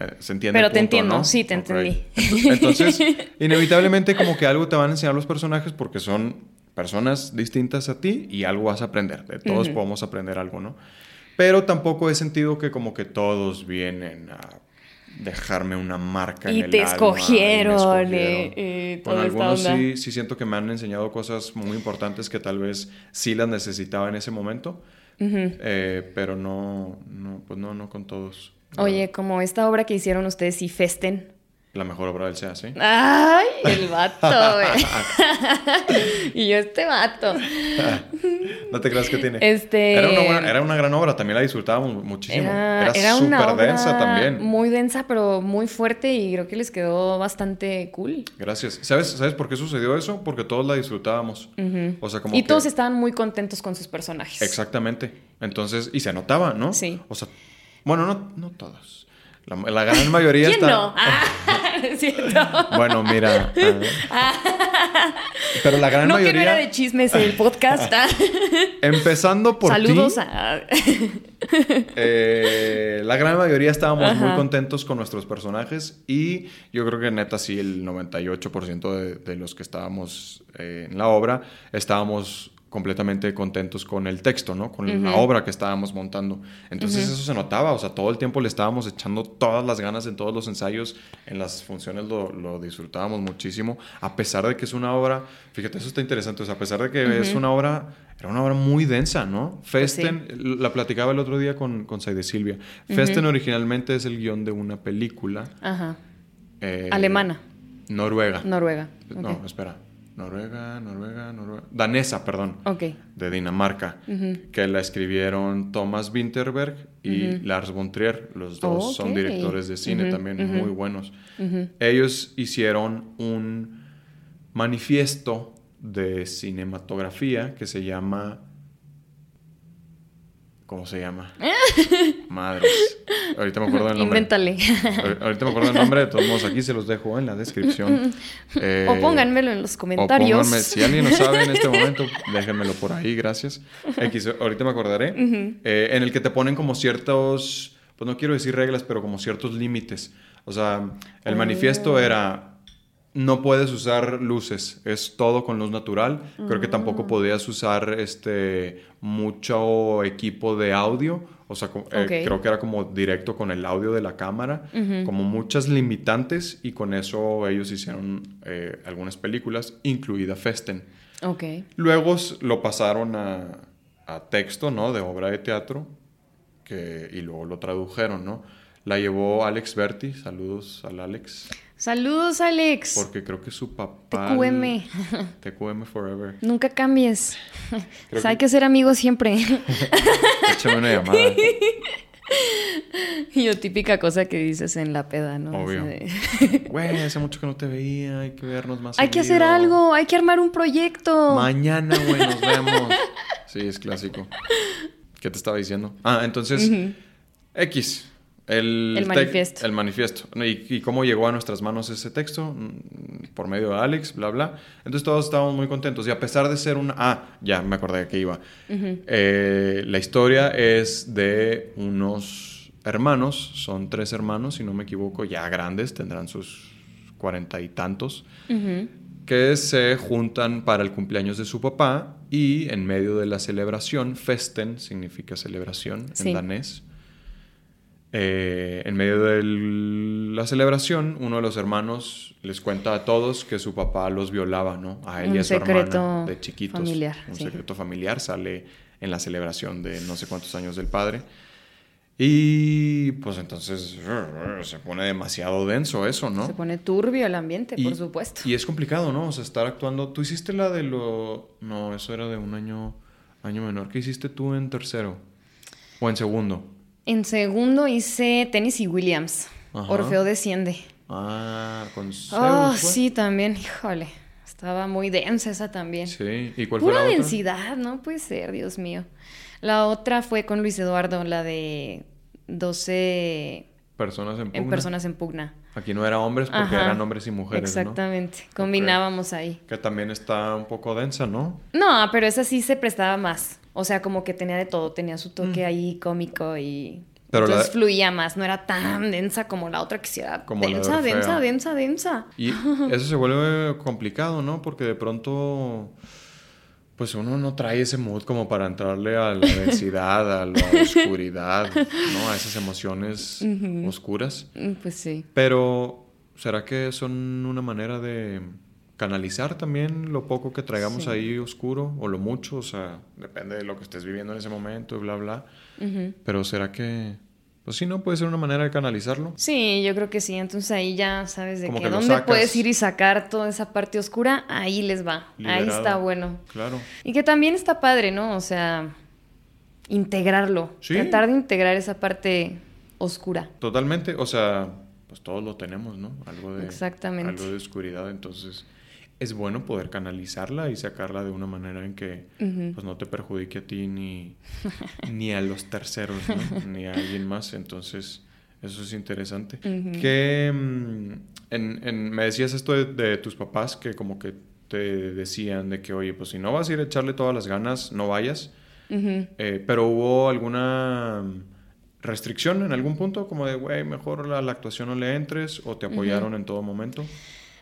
S1: eh, se entiende.
S2: Pero te entiendo, sí, te entendí.
S1: Entonces, inevitablemente como que algo te van a enseñar los personajes porque son personas distintas a ti y algo vas a aprender. De todos podemos aprender algo, ¿no? Pero tampoco he sentido que como que todos vienen a dejarme una marca
S2: y
S1: en
S2: te escogieron,
S1: y, Con algunos sí, sí siento que me han enseñado cosas muy importantes que tal vez sí las necesitaba en ese momento, eh, pero no, no, pues no, no con todos.
S2: Oye, como esta obra que hicieron ustedes y Festen.
S1: La mejor obra del SEA, ¿sí?
S2: ¡Ay! El vato, güey. y yo, este vato.
S1: no te creas que tiene.
S2: Este...
S1: Era, una era una gran obra, también la disfrutábamos muchísimo. Era, era súper densa también.
S2: Muy densa, pero muy fuerte y creo que les quedó bastante cool.
S1: Gracias. ¿Sabes, ¿sabes por qué sucedió eso? Porque todos la disfrutábamos.
S2: O sea, como y todos estaban muy contentos con sus personajes.
S1: Exactamente. Entonces, y se notaba, ¿no?
S2: Sí.
S1: O sea, bueno, no, no todos. La, gran mayoría
S2: ¿Quién
S1: está.
S2: No? Ah,
S1: bueno, mira. Ah. pero la gran
S2: no
S1: mayoría.
S2: No era de chismes el podcast. Ah.
S1: Empezando por
S2: Saludos a.
S1: Eh, la gran mayoría estábamos muy contentos con nuestros personajes y yo creo que neta sí el 98% de, de los que estábamos eh, en la obra estábamos completamente contentos con el texto, ¿no? Con la obra que estábamos montando. Entonces eso se notaba, o sea, todo el tiempo le estábamos echando todas las ganas en todos los ensayos, en las funciones lo, disfrutábamos muchísimo, a pesar de que es una obra, fíjate, eso está interesante, o sea, a pesar de que es una obra, era una obra muy densa, ¿no? Pues Festen, la platicaba el otro día con, con Saide Silvia, Festen originalmente es el guion de una película.
S2: Ajá. Eh, Alemana.
S1: Noruega.
S2: Noruega.
S1: No, espera. Noruega, Noruega, Noruega. Danesa, perdón.
S2: Ok.
S1: De Dinamarca. Que la escribieron Thomas Winterberg y Lars von Trier. Los dos son directores de cine también muy buenos. Ellos hicieron un manifiesto de cinematografía que se llama ¿Cómo se llama? Madres. Ahorita me acuerdo del nombre.
S2: Invéntale.
S1: Ahorita me acuerdo del nombre. De todos modos, aquí se los dejo en la descripción.
S2: Eh, o pónganmelo en los comentarios. O
S1: si alguien no sabe en este momento, déjenmelo por ahí, gracias. X, ahorita me acordaré. Eh, en el que te ponen como ciertos, pues no quiero decir reglas, pero como ciertos límites. O sea, el manifiesto oh. era no puedes usar luces, es todo con luz natural. Creo que tampoco mm. podías usar este mucho equipo de audio, o sea, eh, creo que era como directo con el audio de la cámara, como muchas limitantes y con eso ellos hicieron eh, algunas películas, incluida Festen.
S2: Okay.
S1: Luego lo pasaron a, texto, ¿no? De obra de teatro, que, y luego lo tradujeron, ¿no? La llevó Alex Berti, saludos al Alex.
S2: Saludos, Alex.
S1: Porque creo que su papá.
S2: TQM.
S1: TQM Forever.
S2: Nunca cambies. O sea, hay que ser amigos siempre.
S1: Échame una llamada.
S2: Y yo, típica cosa que dices en la peda, ¿no?
S1: Obvio.
S2: De-
S1: Güey, hace mucho que no te veía, hay que vernos más
S2: hay que hacer algo, hay que armar un proyecto.
S1: Mañana, güey, nos vemos. Sí, es clásico. ¿Qué te estaba diciendo? Ah, entonces, X. El,
S2: manifiesto.
S1: El manifiesto. ¿Y, y cómo llegó a nuestras manos ese texto? Mm, Por medio de Alex, bla, bla. Entonces todos estábamos muy contentos. Y a pesar de ser una... Ah, ya me acordé de que iba. Eh, la historia es de unos hermanos. Son tres hermanos, si no me equivoco, ya grandes. Tendrán sus cuarenta y tantos que se juntan para el cumpleaños de su papá y en medio de la celebración, festen significa celebración
S2: Sí.
S1: en danés. Eh, en medio de la celebración, uno de los hermanos les cuenta a todos que su papá los violaba, ¿no? A él y
S2: Un
S1: a su hermana de chiquitos.
S2: familiar,
S1: Un
S2: sí.
S1: secreto familiar sale en la celebración de no sé cuántos años del padre. Y pues entonces se pone demasiado denso eso, ¿no?
S2: Se pone turbio el ambiente,
S1: Y-
S2: por supuesto.
S1: Y es complicado, ¿no? O sea, estar actuando. Tú hiciste la de lo. No, eso era de un año, año menor. ¿Qué hiciste tú en tercero? ¿O en segundo?
S2: En segundo hice Tennessee Williams.
S1: Ajá.
S2: Orfeo desciende.
S1: Ah, con Zeus.
S2: Oh,
S1: ¿fue?
S2: sí, también. Híjole. Estaba muy densa esa también.
S1: Sí. ¿Y cuál fue
S2: Pura
S1: la otra?
S2: densidad, no puede ser, Dios mío. La otra fue con Luis Eduardo, la de 12
S1: Personas en pugna.
S2: en personas en pugna.
S1: Aquí no era hombres porque
S2: Ajá.
S1: eran hombres y mujeres, ¿no?
S2: Exactamente. Combinábamos ahí.
S1: Que también está un poco densa, ¿no?
S2: No, pero esa sí se prestaba más. O sea, como que tenía de todo. Tenía su toque
S1: Mm.
S2: ahí cómico y...
S1: Pero la-
S2: Entonces fluía más. No era tan densa como la otra que sí era
S1: Como la de
S2: densa, densa, densa, densa.
S1: Y eso se vuelve complicado, ¿no? Porque de pronto, pues uno no trae ese mood como para entrarle a la densidad, a la oscuridad, ¿no? A esas emociones oscuras.
S2: Mm, Pues sí.
S1: Pero, ¿será que son una manera de canalizar también lo poco que traigamos
S2: Sí.
S1: ahí oscuro o lo mucho? O sea, depende de lo que estés viviendo en ese momento y bla, bla. Pero ¿será que, pues sí, no? Puede ser una manera de canalizarlo.
S2: Sí, yo creo que sí. Entonces ahí ya sabes de
S1: Como
S2: que, dónde
S1: sacas.
S2: puedes ir y sacar toda esa parte oscura. Ahí les va. Ahí está bueno.
S1: Claro.
S2: Y que también está padre, ¿no? O sea, integrarlo.
S1: Sí.
S2: Tratar de integrar esa parte oscura.
S1: Totalmente, o sea, pues todos lo tenemos, ¿no? Algo de,
S2: Exactamente.
S1: Algo de oscuridad, entonces es bueno poder canalizarla y sacarla de una manera en que pues no te perjudique a ti ni, ni a los terceros, ¿no? ni a alguien más, entonces eso es interesante.
S2: Ujú.
S1: Que mm, en, en- me decías esto de, de tus papás que como que te decían de que, oye, pues si no vas a ir a echarle todas las ganas, no vayas. Eh, pero hubo alguna mm, restricción en algún punto, como de, güey, mejor a la actuación no le entres, o te apoyaron en todo momento.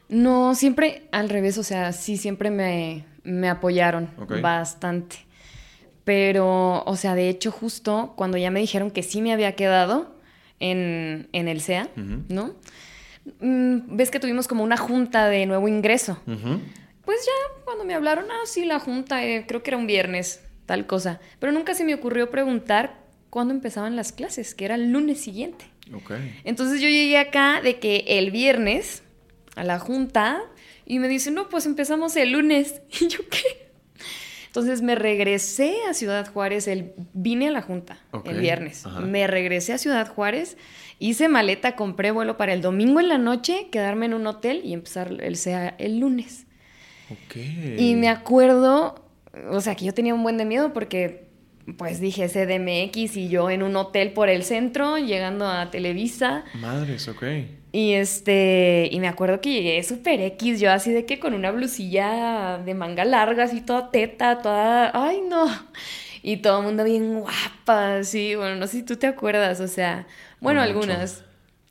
S2: No, siempre al revés, o sea, sí, siempre me, me apoyaron bastante. Pero, o sea, de hecho, justo cuando ya me dijeron que sí me había quedado en, en el SEA. ¿no? Mm, Ves que tuvimos como una junta de nuevo ingreso. Pues ya cuando me hablaron, ah, sí, la junta, eh, creo que era un viernes, tal cosa. Pero nunca se me ocurrió preguntar cuándo empezaban las clases, que era el lunes siguiente.
S1: Ok.
S2: Entonces yo llegué acá de que el viernes a la junta y me dicen, no, pues empezamos el lunes. Y yo, ¿qué? Entonces me regresé a Ciudad Juárez, el, vine a la junta el viernes,
S1: ajá.
S2: me regresé a Ciudad Juárez, hice maleta, compré vuelo para el domingo en la noche, quedarme en un hotel y empezar el SEA el lunes. Y me acuerdo, o sea, que yo tenía un buen de miedo porque, pues dije CDMX y yo en un hotel por el centro, llegando a Televisa.
S1: Madres, ok.
S2: Y este, y me acuerdo que llegué súper X, yo así de que con una blusilla de manga larga, así toda teta, toda, ay no. Y todo el mundo bien guapa, así, bueno, no sé si tú te acuerdas, o sea, bueno,
S1: mucho.
S2: algunas.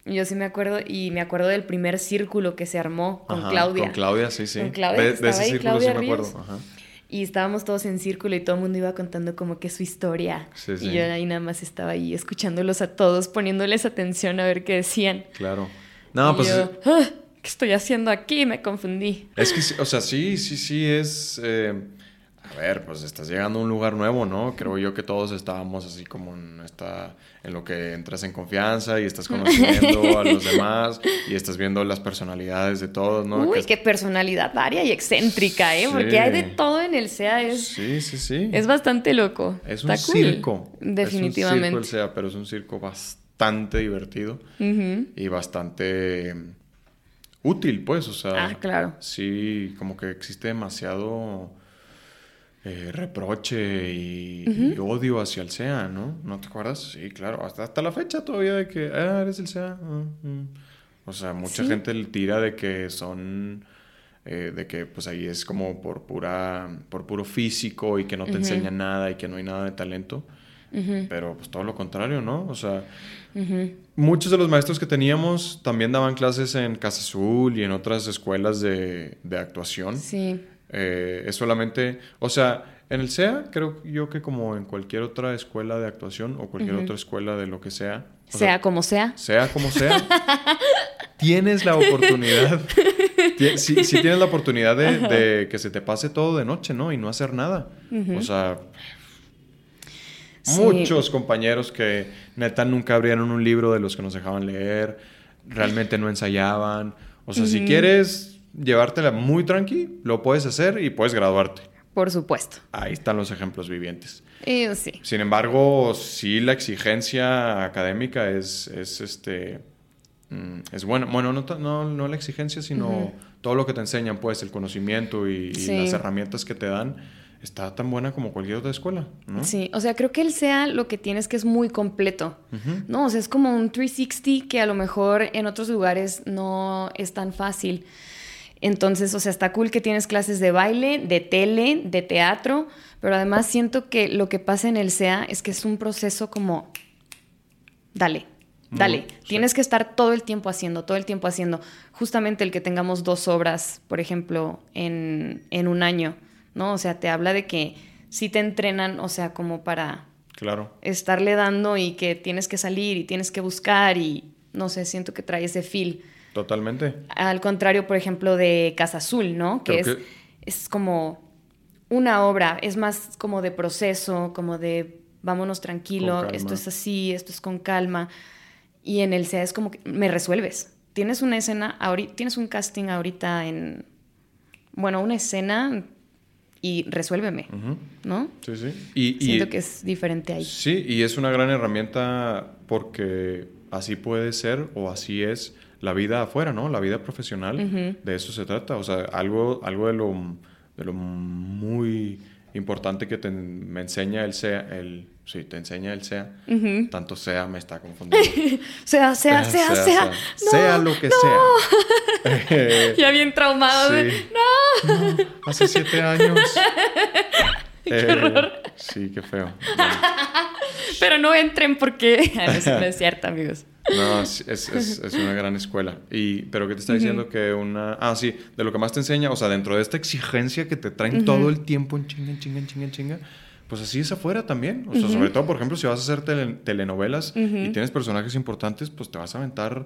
S2: Yo sí me acuerdo, y me acuerdo del primer círculo que se armó con
S1: Ajá,
S2: Claudia.
S1: Con Claudia, sí, sí.
S2: Con Claudia,
S1: De, de ese
S2: ahí,
S1: círculo
S2: Claudia
S1: sí me acuerdo.
S2: Ríos.
S1: Ajá.
S2: Y estábamos todos en círculo y todo el mundo iba contando como que su historia.
S1: Sí, sí.
S2: Y yo ahí nada más estaba ahí escuchándolos a todos, poniéndoles atención a ver qué decían.
S1: Claro. No,
S2: Y
S1: pues
S2: yo, "Ah, ¿qué estoy haciendo aquí? Me confundí.
S1: es que, o sea, sí, sí, sí, es... eh, a ver, pues estás llegando a un lugar nuevo, ¿no? Creo yo que todos estábamos así como en esta, en lo que entras en confianza y estás conociendo a los demás y estás viendo las personalidades de todos, ¿no?
S2: Uy, qué personalidad varia y excéntrica, ¿eh? Porque hay de todo en el SEA, es...
S1: Sí, sí, sí.
S2: Es bastante loco.
S1: Es un circo.
S2: Definitivamente.
S1: Es un circo el SEA, pero es un circo bastante divertido y bastante útil, pues, o sea...
S2: Ah, claro.
S1: Sí, como que existe demasiado eh, reproche y, odio hacia el SEA, ¿no? ¿No te acuerdas? Sí, claro, hasta, hasta la fecha todavía de que, ah, eres el SEA. Ah, mm". O sea, mucha gente le tira de que son, eh, de que pues ahí es como por pura, por puro físico y que no te enseña nada y que no hay nada de talento. Pero pues todo lo contrario, ¿no? O sea, muchos de los maestros que teníamos también daban clases en Casa Azul y en otras escuelas de, de actuación.
S2: Sí.
S1: Eh, es solamente, o sea, en el SEA creo yo que como en cualquier otra escuela de actuación o cualquier otra escuela de lo que sea.
S2: Sea, como sea.
S1: Sea como sea. tienes la oportunidad. si, tienes la oportunidad de, que se te pase todo de noche, ¿no? Y no hacer nada. O sea, muchos compañeros que neta nunca abrieron un libro de los que nos dejaban leer, realmente no ensayaban. O sea, si quieres llevártela muy tranqui, lo puedes hacer y puedes graduarte.
S2: Por supuesto.
S1: Ahí están los ejemplos vivientes.
S2: sí.
S1: Sin embargo, sí la exigencia académica es, es este mm, es buena. Bueno, no, no, no la exigencia, sino todo lo que te enseñan, pues, el conocimiento y, las herramientas que te dan está tan buena como cualquier otra escuela, ¿no?
S2: Sí, o sea, creo que el SEA lo que tienes que es muy completo, ¿no? O sea, es como un 360 que a lo mejor en otros lugares no es tan fácil. Entonces, o sea, está cool que tienes clases de baile, de tele, de teatro, pero además siento que lo que pasa en el SEA es que es un proceso como, dale, dale, tienes que estar todo el tiempo haciendo, todo el tiempo haciendo. Justamente el que tengamos dos obras, por ejemplo, en, en un año, ¿no? O sea, te habla de que sí te entrenan, o sea, como para
S1: claro.
S2: estarle dando y que tienes que salir y tienes que buscar y, no sé, siento que trae ese feel.
S1: Totalmente.
S2: Al contrario, por ejemplo, de Casa Azul, ¿no? Que es, es como una obra, es más como de proceso, como de vámonos tranquilo, esto es así, esto es con calma. Y en el SEA es como que me resuelves. Tienes una escena, ahorita, tienes un casting ahorita en, bueno, una escena y resuélveme, ¿no?
S1: Sí, sí.
S2: Y, Siento que es diferente ahí.
S1: Sí, y es una gran herramienta porque así puede ser o así es la vida afuera, ¿no? La vida profesional, de eso se trata. O sea, algo, algo de, lo, de lo muy importante que te, me enseña el SEA, el, sí, te enseña el SEA, tanto SEA me está confundiendo.
S2: sea, sea, sea, sea,
S1: sea, lo que sea.
S2: ya bien traumado. no.
S1: Hace siete años.
S2: qué horror.
S1: Eh, sí, qué feo.
S2: Pero no entren porque no es cierto, amigos.
S1: No, es, es, es, una gran escuela. Y, pero ¿qué te está diciendo? Que una... Ah, sí, de lo que más te enseña, o sea, dentro de esta exigencia que te traen todo el tiempo en chinga, en chinga, en chinga, en chinga, pues así es afuera también. O sea, sobre todo, por ejemplo, si vas a hacer telenovelas y tienes personajes importantes, pues te vas a aventar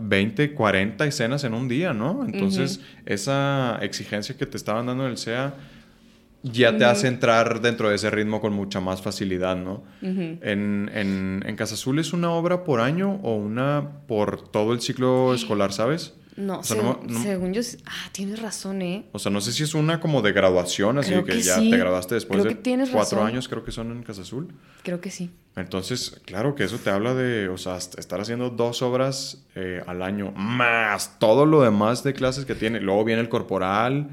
S1: 20, 40 escenas en un día, ¿no? Entonces, esa exigencia que te estaban dando en el SEA ya te hace entrar dentro de ese ritmo con mucha más facilidad, ¿no? en, en, Casa Azul es una obra por año o una por todo el ciclo escolar, ¿sabes?
S2: No, según, yo, ah, tienes razón, ¿eh?
S1: O sea, no sé si es una como de graduación, así que, ya te graduaste después de cuatro años, creo que son en Casa Azul.
S2: Creo que sí.
S1: Entonces, claro que eso te habla de, o sea, estar haciendo dos obras eh, al año, más todo lo demás de clases que tiene. Luego viene el corporal.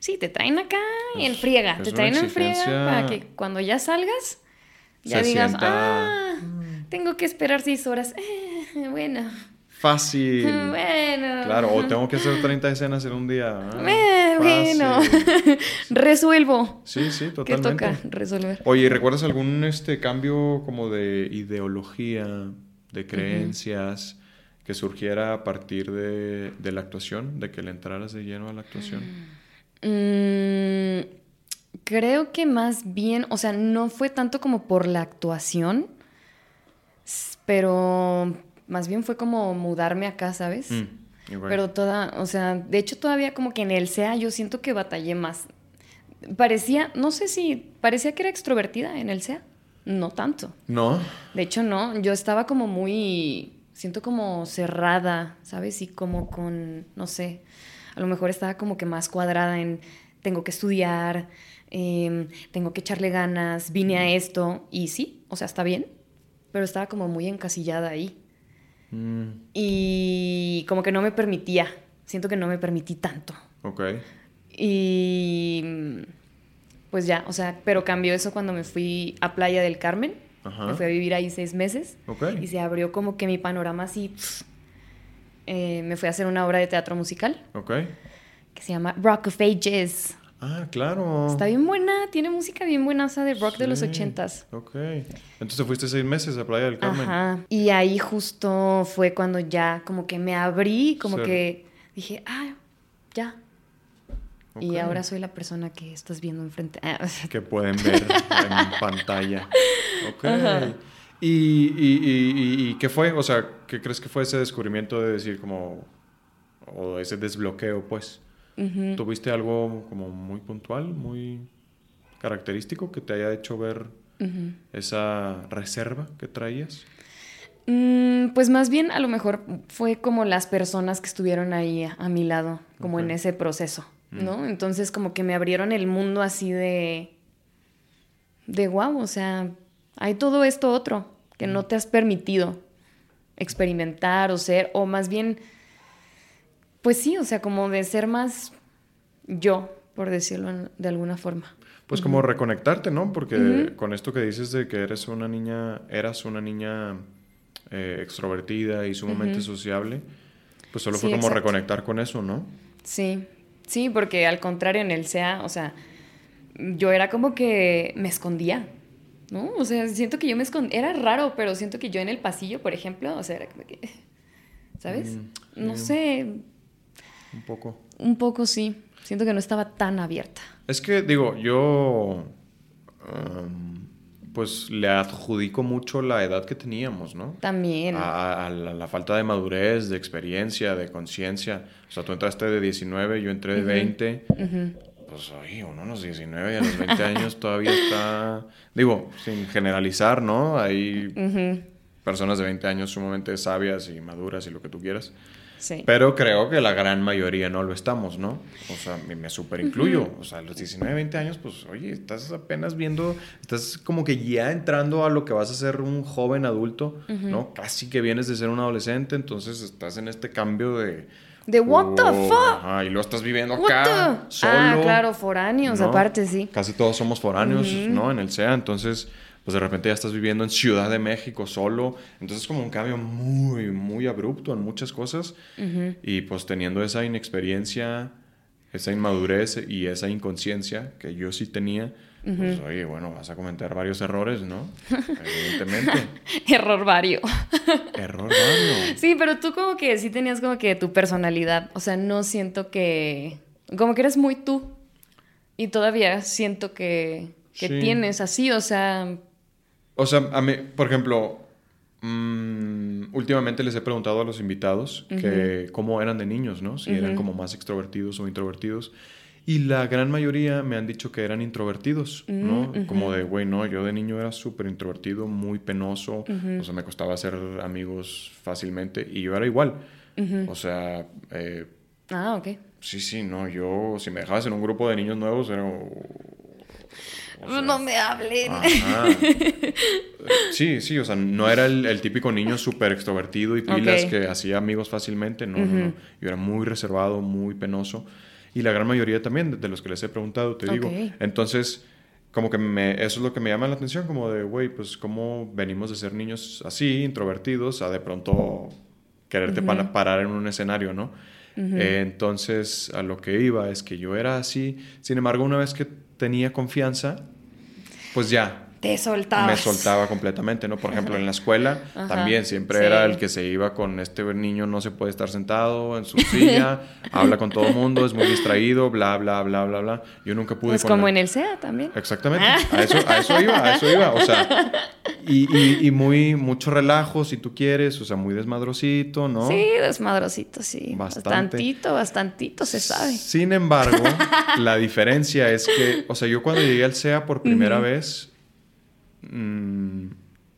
S2: Sí, te traen acá y en friega. Te traen en friega para que cuando ya salgas, ya digas, ah, tengo que esperar seis horas. Eh, bueno
S1: fácil.
S2: Bueno.
S1: Claro, o tengo que hacer 30 escenas en un día.
S2: Ah, eh, bueno, resuelvo.
S1: Sí, sí, totalmente.
S2: ¿Qué toca resolver?
S1: Oye, ¿recuerdas algún este cambio como de ideología, de creencias que surgiera a partir de, la actuación, de que le entraras de lleno a la actuación?
S2: Mm, creo que más bien, o sea, no fue tanto como por la actuación, pero más bien fue como mudarme acá, ¿sabes? Mm, Pero toda, o sea, de hecho todavía como que en el SEA yo siento que batallé más. Parecía, no sé si, parecía que era extrovertida en el SEA. No tanto.
S1: ¿No?
S2: De hecho, no. Yo estaba como muy, siento como cerrada, ¿sabes? Y como con, no sé, a lo mejor estaba como que más cuadrada en, tengo que estudiar, em, tengo que echarle ganas, vine a esto. Y sí, o sea, está bien, pero estaba como muy encasillada ahí.
S1: Mm,
S2: Y como que no me permitía, siento que no me permití tanto.
S1: ok.
S2: Y mm, pues ya, o sea, pero cambió eso cuando me fui a Playa del Carmen.
S1: Ajá.
S2: Me fui a vivir ahí seis meses.
S1: Ok.
S2: Y se abrió como que mi panorama así. Eh, me fui a hacer una obra de teatro musical
S1: Ok.
S2: que se llama Rock of Ages.
S1: Ah, claro.
S2: Está bien buena, tiene música bien buena, o sea, de rock de los ochentas.
S1: Ok. Entonces fuiste seis meses a Playa del Carmen.
S2: Ajá. Y ahí justo fue cuando ya como que me abrí, como que dije, ah, ya. Y ahora soy la persona que estás viendo enfrente.
S1: Que pueden ver en pantalla. Ok. ¿Y, y, y, y- y qué fue? O sea, ¿qué crees que fue ese descubrimiento de decir como... O ese desbloqueo, pues? ¿Tuviste algo como muy puntual, muy característico que te haya hecho ver esa reserva que traías?
S2: Mm, pues más bien a lo mejor fue como las personas que estuvieron ahí a, a mi lado, como en ese proceso, ¿no? Entonces como que me abrieron el mundo así de... De wow, o sea, hay todo esto otro que no te has permitido experimentar o ser, o más bien, pues sí, o sea, como de ser más yo, por decirlo de alguna forma.
S1: Pues como reconectarte, ¿no? Porque con esto que dices de que eres una niña, eras una niña eh, extrovertida y sumamente sociable, pues solo
S2: Sí,
S1: fue como
S2: exacto.
S1: reconectar con eso, ¿no?
S2: Sí, sí, porque al contrario en el SEA, o sea, yo era como que me escondía, ¿no? O sea, siento que yo me escondía, era raro, pero siento que yo en el pasillo, por ejemplo, o sea, era como que, ¿sabes?
S1: Mm,
S2: No sé,
S1: Un poco.
S2: un poco sí, siento que no estaba tan abierta.
S1: Es que, digo, yo um, pues le adjudico mucho la edad que teníamos, ¿no?
S2: También.
S1: A, a la, la falta de madurez, de experiencia, de conciencia. O sea, tú entraste de 19, yo entré de 20.
S2: Ujú.
S1: Pues oye, uno a los 19 y a los 20 años todavía está, digo, sin generalizar, ¿no? Hay
S2: Ujú,
S1: personas de 20 años sumamente sabias y maduras y lo que tú quieras.
S2: Sí.
S1: Pero creo que la gran mayoría no lo estamos, ¿no? O sea, me, me super incluyo. O sea, a los 19, 20 años, pues, oye, estás apenas viendo, estás como que ya entrando a lo que vas a ser un joven adulto, ¿no? Casi que vienes de ser un adolescente, entonces estás en este cambio de...
S2: De what the
S1: Oh,
S2: fuck?
S1: Ajá, y lo estás viviendo
S2: What
S1: acá,
S2: the-
S1: solo.
S2: Ah, claro, foráneos,
S1: ¿no?
S2: aparte, sí.
S1: Casi todos somos foráneos, ¿no? En el SEA, entonces, pues de repente ya estás viviendo en Ciudad de México solo, entonces es como un cambio muy, muy abrupto en muchas cosas y pues teniendo esa inexperiencia, esa inmadurez y esa inconsciencia que yo sí tenía, pues oye, bueno, vas a cometer varios errores, ¿no? Evidentemente.
S2: Error vario.
S1: Error varios.
S2: Sí, pero tú como que sí tenías como que tu personalidad. O sea, no siento que... Como que eres muy tú. Y todavía siento que, que
S1: Sí.
S2: tienes así, o sea...
S1: O sea, a mí, por ejemplo, mm, últimamente les he preguntado a los invitados que cómo eran de niños, ¿no? Si eran
S2: Ujú.
S1: como más extrovertidos o introvertidos. Y la gran mayoría me han dicho que eran introvertidos, ¿no?
S2: Mm,
S1: Como de, güey, no, yo de niño era súper introvertido, muy penoso, o sea, me costaba hacer amigos fácilmente y yo era igual. O sea, eh,
S2: Ah, ok.
S1: sí, sí, no, yo, si me dejabas en un grupo de niños nuevos, era... o sea,
S2: no me hablen.
S1: Ajá. Sí, sí, o sea, no era el, el típico niño súper extrovertido y pilas que hacía amigos fácilmente, no, no, no. Yo era muy reservado, muy penoso. Y la gran mayoría también, de- de los que les he preguntado, te digo. Entonces, como que me, eso es lo que me llama la atención, como de, güey, pues cómo venimos de ser niños así, introvertidos, a de pronto quererte pa- parar en un escenario, ¿no? Eh, entonces, a lo que iba es que yo era así. Sin embargo, una vez que tenía confianza, pues ya,
S2: Te soltabas.
S1: me soltaba completamente, ¿no? Por ejemplo, en la escuela
S2: Ajá,
S1: también siempre
S2: sí.
S1: era el que se iba con este niño no se puede estar sentado en su silla, habla con todo el mundo, es muy distraído, bla, bla, bla, bla, bla. Yo nunca pude
S2: Pues como en el SEA también.
S1: Exactamente, a eso, a eso iba, a eso iba, o sea, Y, y, y, muy, mucho relajo, si tú quieres, o sea, muy desmadrosito, ¿no?
S2: Sí, desmadrosito, sí. Bastante. Bastantito, bastantito se sabe.
S1: Sin embargo, la diferencia es que, o sea, yo cuando llegué al SEA por primera vez, mmm,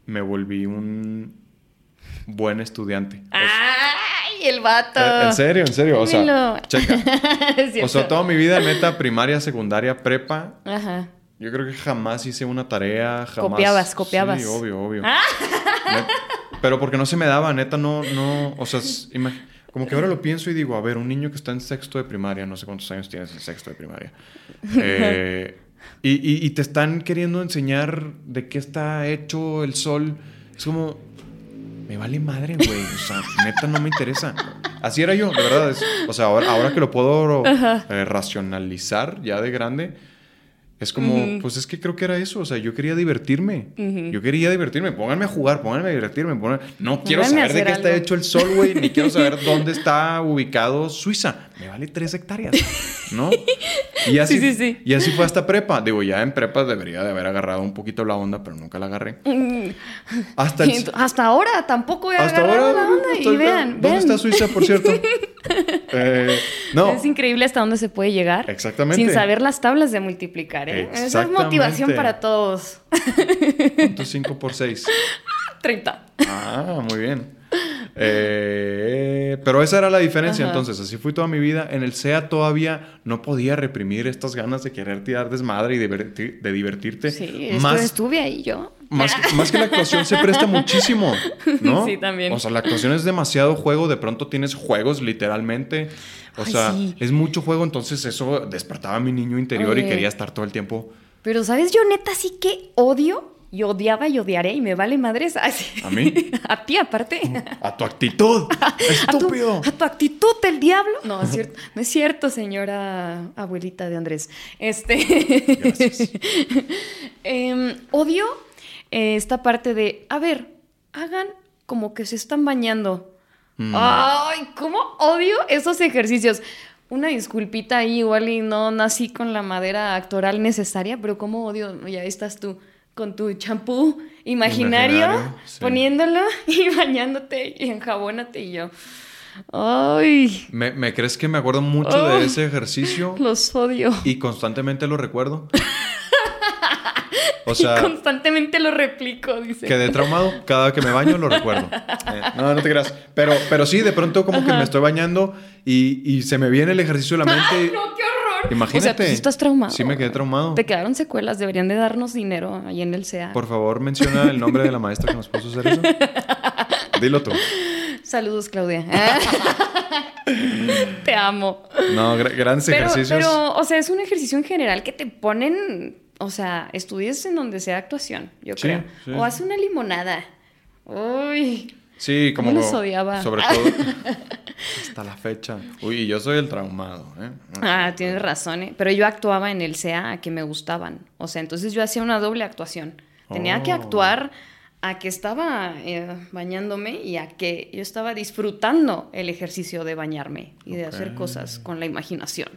S1: me volví un buen estudiante.
S2: ¡Ay, el vato!
S1: En serio, en serio. O sea, checa. o sea, toda mi vida, neta, primaria, secundaria, prepa. Ajá. Yo creo que jamás hice una tarea, jamás.
S2: Copiabas, copiabas.
S1: Sí, obvio, obvio. Ah. pero porque no se me daba, neta, no, no. O sea, como que ahora lo pienso y digo, a ver, un niño que está en sexto de primaria, no sé cuántos años tienes en sexto de primaria. Eh, y, y, te están queriendo enseñar de qué está hecho el sol. Es como, me vale madre, güey. O sea, neta no me interesa. Así era yo, de verdad. o sea, ahora, ahora que lo puedo eh, racionalizar ya de grande, es como, pues es que creo que era eso, o sea, yo quería divertirme. Yo quería divertirme. Pónganme a jugar, pónganme a divertirme. No quiero saber de qué está hecho el sol, güey, ni quiero saber dónde está ubicado Suiza. Me vale tres hectáreas, ¿no? Y así, sí, sí, sí. Y así fue hasta prepa. Digo, ya en prepa debería de haber agarrado un poquito la onda, pero nunca la agarré.
S2: Hasta, hasta ahora tampoco he hasta agarrado ahora, la onda. y vean,
S1: ¿Dónde está Suiza, por cierto?
S2: eh, no. Es increíble hasta dónde se puede llegar.
S1: Exactamente.
S2: Sin saber las tablas de multiplicar, ¿eh? Esa es motivación para todos.
S1: ¿Cuánto 5 por 6?
S2: 30.
S1: Ah, muy bien. Eh, pero esa era la diferencia entonces, así fui toda mi vida. En el SEA todavía no podía reprimir estas ganas de querer tirar desmadre y de, divertirte.
S2: Sí, más, estuve ahí yo.
S1: Más, más, que la actuación se presta muchísimo, ¿no?
S2: Sí, también.
S1: O sea, la actuación es demasiado juego, de pronto tienes juegos literalmente. O sea, es mucho juego, entonces eso despertaba a mi niño interior y quería estar todo el tiempo.
S2: Pero, ¿sabes? Yo neta sí que odio y odiaba y odiaré y me vale madres.
S1: ¿A mí?
S2: a ti, aparte.
S1: A tu actitud. Estúpido.
S2: A tu, actitud del diablo. No, es cierto, no es cierto, señora abuelita de Andrés. Este. Gracias. Em, odio eh, esta parte de, a ver, hagan como que se están bañando. Mm. Ay, ¿cómo odio esos ejercicios? Una disculpita ahí, igual y no nací con la madera actoral necesaria, pero cómo odio, ya estás tú con tu champú imaginario, poniéndolo y bañándote y enjabónate y yo. Ay.
S1: ¿Me, crees que me acuerdo mucho de ese ejercicio?
S2: Los odio.
S1: Y constantemente lo recuerdo.
S2: O sea, y constantemente lo replico, dice.
S1: Quedé traumado. Cada que me baño lo recuerdo. Eh, no, no te creas. Pero, pero sí, de pronto como que me estoy bañando y, y, se me viene el ejercicio de la mente.
S2: ¡Ay, no, qué horror!
S1: Imagínate.
S2: O sea, estás traumado.
S1: Sí, me quedé traumado.
S2: Te quedaron secuelas. Deberían de darnos dinero ahí en el CEA.
S1: Por favor, menciona el nombre de la maestra que nos puso hacer eso. Dilo tú.
S2: Saludos, Claudia. te amo.
S1: No, grandes ejercicios.
S2: Pero, o sea, es un ejercicio en general que te ponen o sea, estudies en donde sea actuación, yo creo. O haz una limonada. Uy.
S1: Sí, como.
S2: los odiaba.
S1: Sobre todo. hasta la fecha. Uy, yo soy el traumado, ¿eh?
S2: Ah, tienes razón, ¿eh? Pero yo actuaba en el CA a que me gustaban. O sea, entonces yo hacía una doble actuación. Tenía que oh. actuar a que estaba eh, bañándome y a que yo estaba disfrutando el ejercicio de bañarme y de hacer cosas con la imaginación.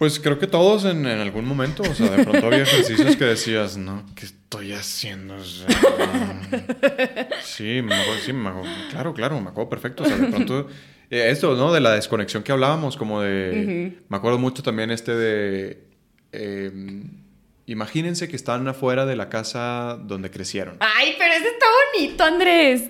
S1: Pues creo que todos en, algún momento, o sea, de pronto había ejercicios que decías, no, ¿qué estoy haciendo? sí, me acuerdo, sí, me acuerdo, claro, claro, me acuerdo perfecto, o sea, de pronto, eh, esto, ¿no? De la desconexión que hablábamos, como de, me acuerdo mucho también este de, em, imagínense que están afuera de la casa donde crecieron.
S2: Ay, pero ese está bonito, Andrés.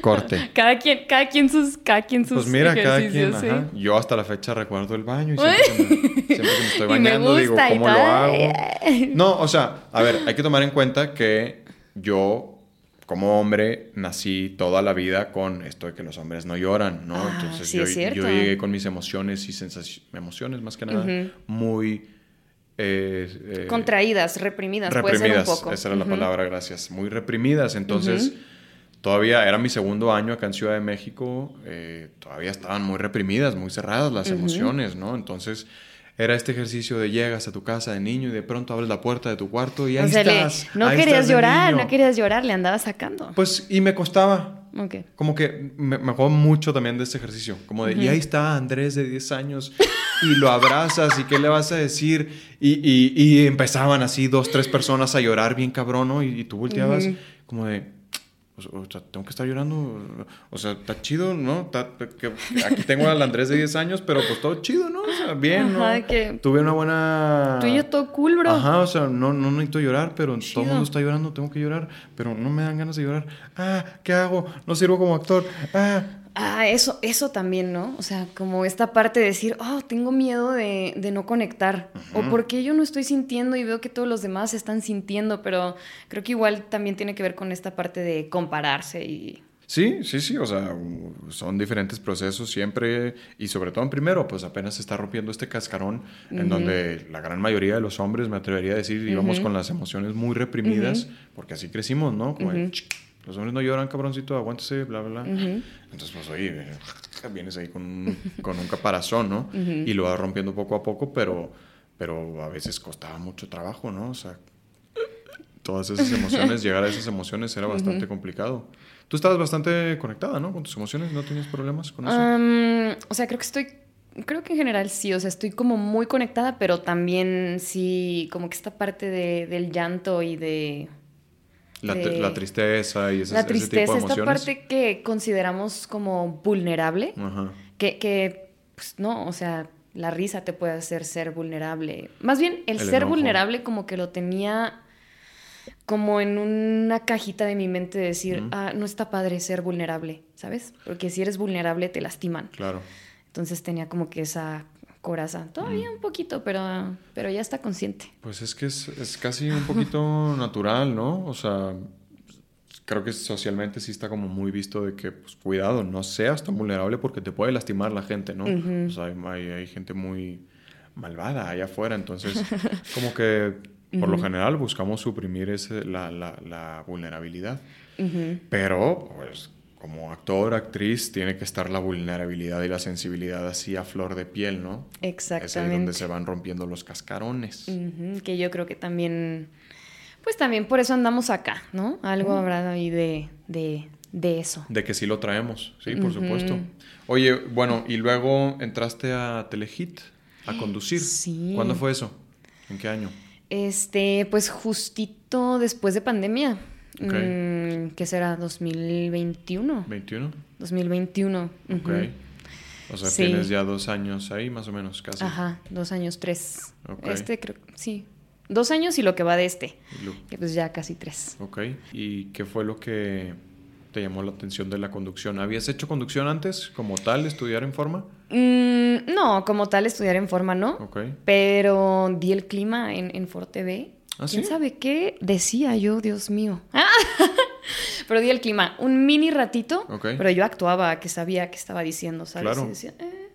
S1: Corte.
S2: Cada quien, cada quien sus, cada quien sus
S1: Pues mira, cada quien, ajá. Yo hasta la fecha recuerdo el baño y siempre, que me, estoy bañando digo, ¿cómo lo hago? No, o sea, a ver, hay que tomar en cuenta que yo como hombre nací toda la vida con esto de que los hombres no lloran, ¿no?
S2: Ah, Entonces yo,
S1: yo, llegué con mis emociones y sensaciones, emociones más que nada, muy... Eh,
S2: eh, Contraídas, reprimidas, reprimidas, puede ser un poco.
S1: Esa era la palabra, gracias. Muy reprimidas, entonces todavía era mi segundo año acá en Ciudad de México, eh, todavía estaban muy reprimidas, muy cerradas las emociones, ¿no? Entonces era este ejercicio de llegas a tu casa de niño y de pronto abres la puerta de tu cuarto y ahí estás.
S2: no querías llorar, no querías llorar, le andabas sacando.
S1: Pues y me costaba,
S2: Ok.
S1: Como que me, me acuerdo mucho también de este ejercicio. Como de, y ahí está Andrés de 10 años y lo abrazas y qué le vas a decir. Y, y, y empezaban así dos, tres personas a llorar bien cabrón, ¿no? Y, y tú volteabas como de, o sea, tengo que estar llorando. O sea, está chido, ¿no? Está- que- aquí tengo al Andrés de 10 años, pero pues todo chido, ¿no? O sea, bien, ¿no?
S2: Ajá, de que-
S1: Tuve una buena...
S2: Tú y yo todo cool, bro.
S1: Ajá, o sea, no, no necesito llorar, pero todo el mundo está llorando, tengo que llorar, pero no me dan ganas de llorar. Ah, ¿qué hago? No sirvo como actor. Ah,
S2: Ah, eso, eso también, ¿no? O sea, como esta parte de decir, oh, tengo miedo de, de no conectar. O porque yo no estoy sintiendo y veo que todos los demás están sintiendo, pero creo que igual también tiene que ver con esta parte de compararse y...
S1: Sí, sí, sí, o sea, son diferentes procesos siempre y sobre todo en primero, pues apenas se está rompiendo este cascarón en donde la gran mayoría de los hombres, me atrevería a decir, íbamos con las emociones muy reprimidas, porque así crecimos, ¿no? Como "Ch, los hombres no lloran, cabroncito, aguántese, bla, bla, bla. Entonces, pues, oye, vienes ahí con un, con un caparazón, ¿no? Y lo vas rompiendo poco a poco, pero, pero a veces costaba mucho trabajo, ¿no? O sea, todas esas emociones, llegar a esas emociones era bastante complicado. Tú estabas bastante conectada, ¿no? Con tus emociones, ¿no tenías problemas con eso?
S2: O sea, creo que estoy, creo que en general sí, o sea, estoy como muy conectada, pero también sí, como que esta parte de, del llanto y de...
S1: la,
S2: de-
S1: la tristeza y ese,
S2: la
S1: ese tipo
S2: tristeza,
S1: de
S2: esta
S1: emociones.
S2: parte que consideramos como vulnerable,
S1: Ajá.
S2: que, que pues, no, o sea, la risa te puede hacer ser vulnerable. Más bien, el,
S1: El
S2: ser
S1: enojo.
S2: vulnerable como que lo tenía como en una cajita de mi mente de decir, ah, no está padre ser vulnerable, ¿sabes? Porque si eres vulnerable te lastiman.
S1: Claro.
S2: Entonces tenía como que esa coraza. Todavía un poquito, pero, pero ya está consciente.
S1: Pues es que es, es casi un poquito natural, ¿no? O sea, creo que socialmente sí está como muy visto de que, pues cuidado, no seas tan vulnerable porque te puede lastimar la gente, ¿no? O sea, hay, hay- gente muy malvada allá afuera, entonces como que por lo general buscamos suprimir ese, la, la, la vulnerabilidad. Pero, pues, como actor, actriz, tiene que estar la vulnerabilidad y la sensibilidad así a flor de piel, ¿no? Es ahí donde
S2: Exactamente.
S1: se van rompiendo los cascarones.
S2: Que yo creo que también, pues también por eso andamos acá, ¿no? Algo habrá ahí de, de, de eso.
S1: De que sí lo traemos, sí, por supuesto. Oye, bueno, y luego entraste a Telehit a conducir.
S2: Sí.
S1: ¿Cuándo fue eso? ¿En qué año?
S2: Este, pues justito después de pandemia.
S1: Ok.
S2: Mm, ¿Qué será? 2021.
S1: ¿21?
S2: 2021.
S1: Ok.
S2: ujú.
S1: O sea,
S2: Sí.
S1: tienes ya dos años ahí, más o menos, casi.
S2: Ajá, dos años, tres.
S1: Ok.
S2: Este creo, sí. Dos años y lo que va de este. Que pues ya casi tres.
S1: Ok. ¿Y qué fue lo que te llamó la atención de la conducción? ¿Habías hecho conducción antes, como tal, estudiar en forma?
S2: Mm, no, como tal estudiar en forma, ¿no?
S1: Ok.
S2: Pero di el clima en, en For TV.
S1: ¿Ah,
S2: ¿Quién
S1: sí?
S2: sabe qué decía yo, Dios mío? pero di el clima, un mini ratito,
S1: Ok.
S2: pero yo actuaba que sabía que estaba diciendo, ¿sabes?
S1: Claro.
S2: Y decía, "Eh,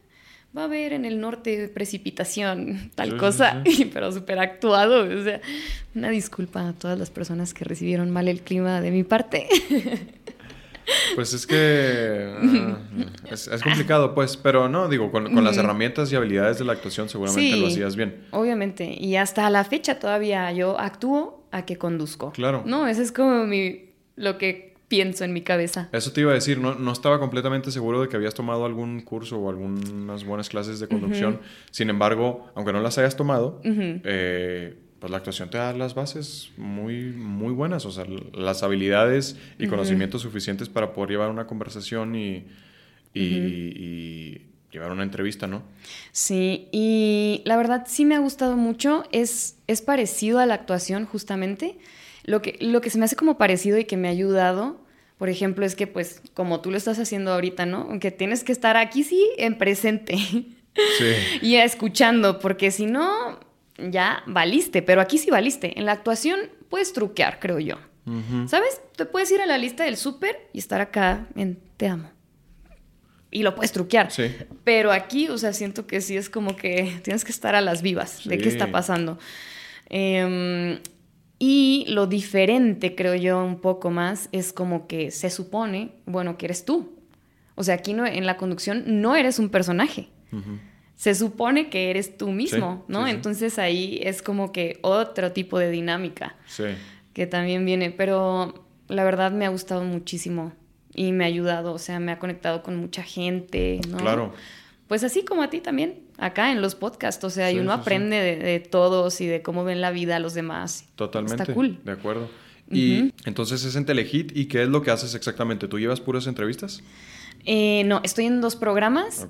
S2: va a haber en el norte precipitación, tal
S1: Sí,
S2: cosa,
S1: sí.
S2: pero súper actuado. O sea, una disculpa a todas las personas que recibieron mal el clima de mi parte.
S1: Pues es que ah, es, es complicado, pues, pero no, digo, con, con las herramientas y habilidades de la actuación seguramente
S2: Sí.
S1: lo hacías bien.
S2: Obviamente, y hasta la fecha todavía yo actúo a que conduzco.
S1: Claro.
S2: No, eso es como mi, lo que pienso en mi cabeza.
S1: Eso te iba a decir, no, no estaba completamente seguro de que habías tomado algún curso o algunas buenas clases de conducción. Sin embargo, aunque no las hayas tomado, eh, pues la actuación te da las bases muy, muy buenas, o sea, las habilidades y conocimientos suficientes para poder llevar una conversación y, y- y llevar una entrevista, ¿no?
S2: Sí, y la verdad sí me ha gustado mucho. Es, es parecido a la actuación, justamente. Lo que, lo que se me hace como parecido y que me ha ayudado, por ejemplo, es que, pues, como tú lo estás haciendo ahorita, ¿no? Aunque tienes que estar aquí, sí, en presente
S1: Sí.
S2: y escuchando, porque si no, ya valiste. Pero aquí sí valiste. En la actuación puedes truquear, creo yo. ¿Sabes? Te puedes ir a la lista del súper y estar acá en Te amo. Y lo puedes truquear.
S1: Sí.
S2: Pero aquí, o sea, siento que sí es como que tienes que estar a las vivas de qué está pasando. Em, y lo diferente, creo yo, un poco más, es como que se supone, bueno, que eres tú. O sea, aquí no, en la conducción no eres un personaje. Se supone que eres tú mismo,
S1: Sí,
S2: ¿no?
S1: sí.
S2: Entonces ahí es como que otro tipo de dinámica
S1: Sí.
S2: que también viene, pero la verdad me ha gustado muchísimo y me ha ayudado, o sea, me ha conectado con mucha gente, ¿no?
S1: Claro.
S2: Pues así como a ti también, acá en los podcasts, o sea, y uno aprende de, de todos y de cómo ven la vida los demás.
S1: Totalmente.
S2: Está cool.
S1: De acuerdo. Y entonces es en Telehit. ¿Y qué es lo que haces exactamente? ¿Tú llevas puras entrevistas?
S2: Eh, no, estoy en dos programas.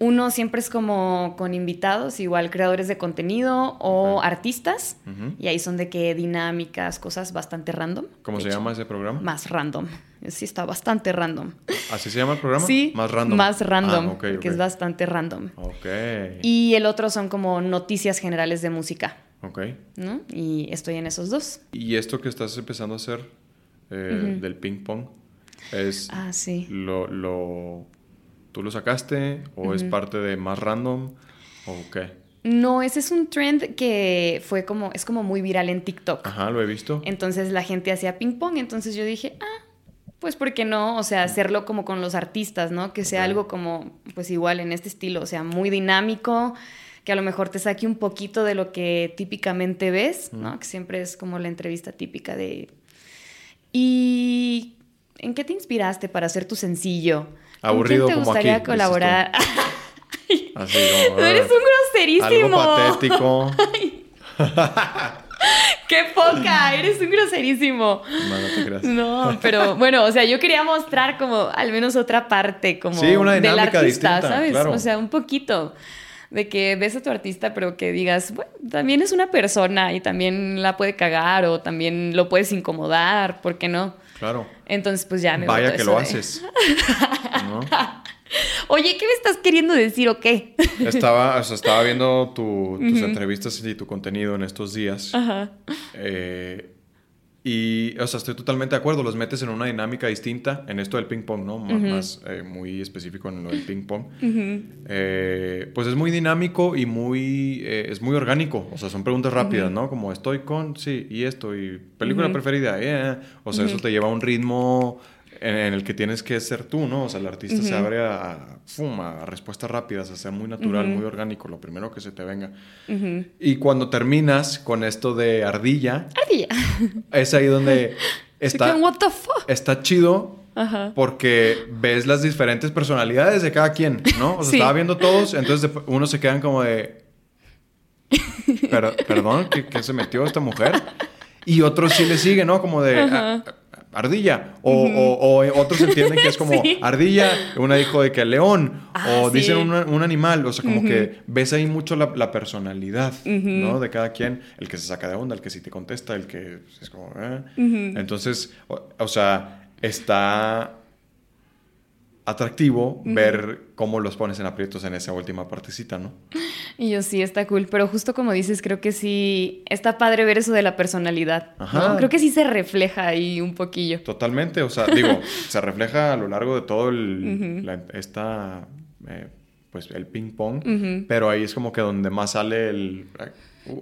S2: Uno siempre es como con invitados, igual creadores de contenido o artistas. Y ahí son de que dinámicas, cosas bastante random.
S1: ¿Cómo se
S2: hecho,
S1: llama ese programa?
S2: Más random. Sí, está bastante random.
S1: ¿Así se llama el programa?
S2: Sí.
S1: Más random.
S2: Más random,
S1: Ah, ok,
S2: porque
S1: ok.
S2: es bastante random.
S1: Ok.
S2: Y el otro son como noticias generales de música,
S1: Ok.
S2: ¿no? Y estoy en esos dos.
S1: ¿Y esto que estás empezando a hacer eh, del ping pong es
S2: Ah, sí.
S1: lo, lo tú lo sacaste o es parte de más random o qué?
S2: No, ese es un trend que fue como, es como muy viral en TikTok.
S1: Ajá, lo he visto.
S2: Entonces la gente hacía ping pong, entonces yo dije, ah, pues ¿por qué no? O sea, hacerlo como con los artistas, ¿no? Que sea algo como, pues igual en este estilo, o sea, muy dinámico, que a lo mejor te saque un poquito de lo que típicamente ves, ¿no? Que siempre es como la entrevista típica de... ¿Y en qué te inspiraste para hacer tu sencillo? ¿Con
S1: Aburrido
S2: quién te
S1: como
S2: gustaría
S1: aquí,
S2: colaborar?
S1: Así como
S2: Tú eres un groserísimo.
S1: algo patético.
S2: ¡Qué poca! Eres un groserísimo.
S1: No, no te creas.
S2: No, pero bueno, o sea, yo quería mostrar como al menos otra parte como
S1: Sí, una
S2: del artista,
S1: distinta,
S2: ¿sabes?
S1: claro.
S2: O sea, un poquito de que ves a tu artista, pero que digas, bueno, también es una persona y también la puede cagar o también lo puedes incomodar, ¿por qué no?
S1: Claro.
S2: Entonces, pues ya me
S1: Vaya que lo
S2: de-
S1: haces. ¿No?
S2: Oye, ¿qué me estás queriendo decir o qué?
S1: Estaba, o sea, estaba viendo tu- tus entrevistas y tu contenido en estos días.
S2: Ajá.
S1: Eh, y, o sea, estoy totalmente de acuerdo. Los metes en una dinámica distinta en esto del ping pong, ¿no? M-. Más eh, muy específico en lo del ping pong.
S2: Ujú.
S1: Eh, pues es muy dinámico y muy eh, es muy orgánico. O sea, son preguntas rápidas. ¿no? Como estoy con, sí, y esto, y película preferida, eh. O sea, eso te lleva a un ritmo en, el que tienes que ser tú, ¿no? O sea, el artista se
S2: Ujú.
S1: abre a, a, fum, a respuestas rápidas, a ser muy natural,
S2: Ujú.
S1: muy orgánico, lo primero que se te venga.
S2: Ujú.
S1: Y cuando terminas con esto de ardilla,
S2: Ardilla.
S1: es ahí donde está,
S2: what the fuck?
S1: está chido
S2: Ajá.
S1: porque ves las diferentes personalidades de cada quien, ¿no? O sea,
S2: Sí.
S1: estaba viendo todos, entonces unos se quedan como de... "Per- perdón, ¿qué, qué se metió esta mujer? Y otros sí le siguen, ¿no? Como de...
S2: Ajá.
S1: "Ah, ardilla. O, o- o otros entienden que es como
S2: Sí.
S1: ardilla, una dijo de que león.
S2: Ah,
S1: o dicen
S2: sí.
S1: un, un animal. O sea, como que ves ahí mucho la, la personalidad. ¿no? De cada quien. El que se saca de onda, el que sí te contesta, el que es como... "Eh". Entonces, o, o sea, está atractivo ver cómo los pones en aprietos en esa última partecita, ¿no?
S2: Y yo sí, está cool, pero justo como dices, creo que sí, está padre ver eso de la personalidad. Creo que sí se refleja ahí un poquillo.
S1: Totalmente, o sea, digo, se refleja a lo largo de todo el,
S2: Ujú.
S1: la- esta, eh, pues el ping pong, pero ahí es como que donde más sale el... uh,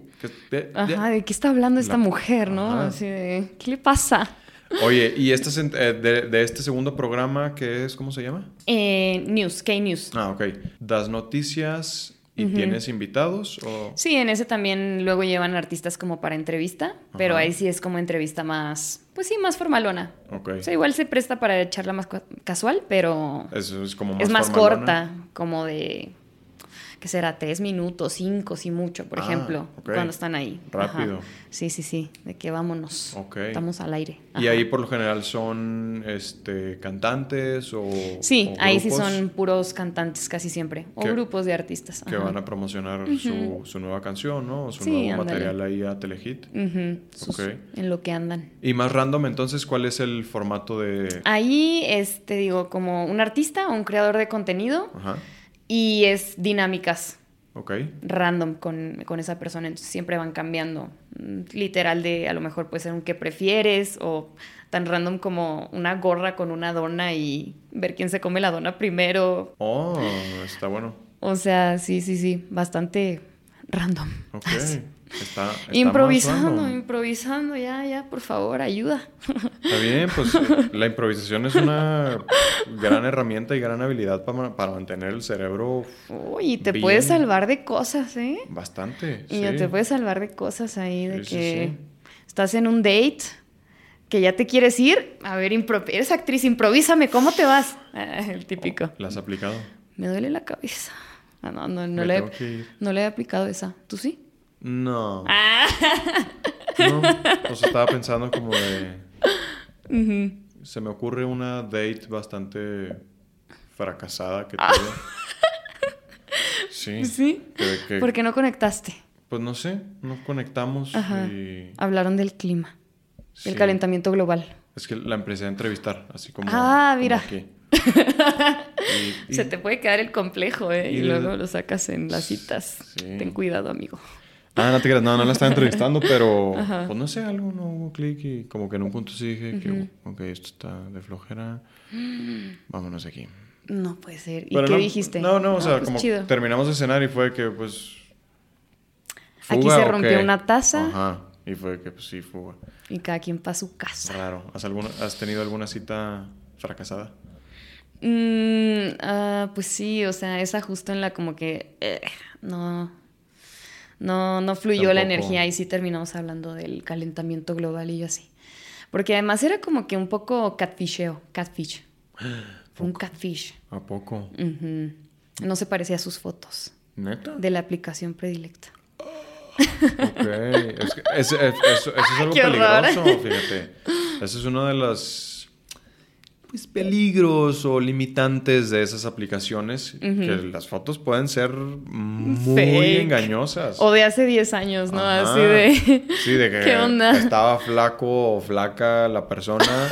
S2: Ajá, ¿de qué está hablando esta
S1: La-
S2: mujer, no? Así de, ¿qué le pasa?
S1: Oye, ¿y este, es eh, de, de este segundo programa qué es, cómo se llama?
S2: Eh, news, K-News.
S1: Ah, ok. ¿Das noticias y tienes invitados? O...
S2: Sí, en ese también luego llevan artistas como para entrevista, pero ahí sí es como entrevista más, pues sí, más formalona.
S1: Ok.
S2: O sea, igual se presta para echarla más casual, pero
S1: Eso es como más
S2: es más
S1: formalona.
S2: corta, como de, ¿qué será? Tres minutos, cinco, si mucho, por
S1: Ah,
S2: ejemplo, cuando están ahí. Ajá.
S1: Rápido.
S2: Sí, sí, sí, de que vámonos.
S1: Ok.
S2: Estamos al aire.
S1: Y ahí por lo general son este cantantes o
S2: Sí,
S1: o
S2: ahí sí son puros cantantes casi siempre, o
S1: Que-
S2: grupos de artistas.
S1: que van a promocionar su, su nueva canción, ¿no? O su
S2: Sí,
S1: nuevo
S2: ándale.
S1: material ahí a Telehit.
S2: Sus-
S1: Ok.
S2: En lo que andan.
S1: Y más random, entonces, ¿cuál es el formato de...?
S2: Ahí, este, digo, como un artista o un creador de contenido
S1: Ajá,
S2: y es dinámicas
S1: ok.
S2: random con, con esa persona, entonces siempre van cambiando. Literal de, a lo mejor puede ser un que prefieres o tan random como una gorra con una dona y ver quién se come la dona primero.
S1: Oh, está bueno.
S2: O sea, sí, sí, sí, bastante random.
S1: Ok. Está, está
S2: improvisando, improvisando, ya, ya, por favor, ayuda.
S1: Está bien, pues la improvisación es una gran herramienta y gran habilidad para, para mantener el cerebro
S2: Uy, y te
S1: Bien.
S2: puedes salvar de cosas, ¿eh?
S1: bastante.
S2: Y
S1: sí.
S2: te puedes salvar de cosas ahí, de
S1: Sí,
S2: que
S1: sí.
S2: estás en un date que ya te quieres ir. A ver, eres actriz, improvísame, ¿cómo te vas? Ah, el típico.
S1: ¿La has aplicado?
S2: Me duele la cabeza. Ah, no, no, no, le, no le he aplicado esa. ¿Tú sí?
S1: No.
S2: Ah.
S1: No. Sea, estaba pensando como de. Se me ocurre una date bastante fracasada que tuve. Sí.
S2: ¿Sí?
S1: Que- que-
S2: ¿Por qué no conectaste?
S1: Pues no sé, no conectamos
S2: Ajá.
S1: y.
S2: Hablaron del clima,
S1: sí.
S2: el calentamiento global.
S1: Es que la empecé a entrevistar, así como.
S2: Ah,
S1: como
S2: mira.
S1: aquí. Y- y-
S2: Se te puede quedar el complejo, ¿eh? Y,
S1: y-
S2: luego lo sacas en las citas.
S1: Sí.
S2: Ten cuidado, amigo.
S1: Ah, no te creas, no, no la estaba entrevistando, pero
S2: Ajá.
S1: pues no sé, algo no hubo clic y como que en un punto sí dije que, ok, esto está de flojera, vámonos aquí.
S2: No puede ser. ¿Y
S1: Pero
S2: qué
S1: no,
S2: dijiste?
S1: No, no, o sea,
S2: pues
S1: como
S2: chido.
S1: terminamos de cenar y fue que pues...
S2: Aquí
S1: ¿fuga
S2: se rompió una taza.
S1: Ajá, y fue que pues sí, fuga.
S2: Y cada quien para su casa.
S1: Raro. ¿Has, alguna, ¿Has tenido alguna cita fracasada?
S2: Mm, ah, pues sí, o sea, esa justo en la como que eh, no, no, no fluyó la energía y sí terminamos hablando del calentamiento global y yo así. Porque además era como que un poco catfisheo, catfish. Fue un catfish.
S1: ¿A poco?
S2: No se parecía a sus fotos
S1: ¿Neta?
S2: de la aplicación predilecta.
S1: Ok. Es que es- es- eso, eso es algo peligroso, fíjate. Eso es uno de los pues, peligros o limitantes de esas aplicaciones. Que las fotos pueden ser muy
S2: Fake.
S1: engañosas.
S2: O de hace 10 años, ¿no?
S1: Ajá.
S2: Así de...
S1: Sí, de que
S2: ¿Qué onda?
S1: estaba flaco o flaca la persona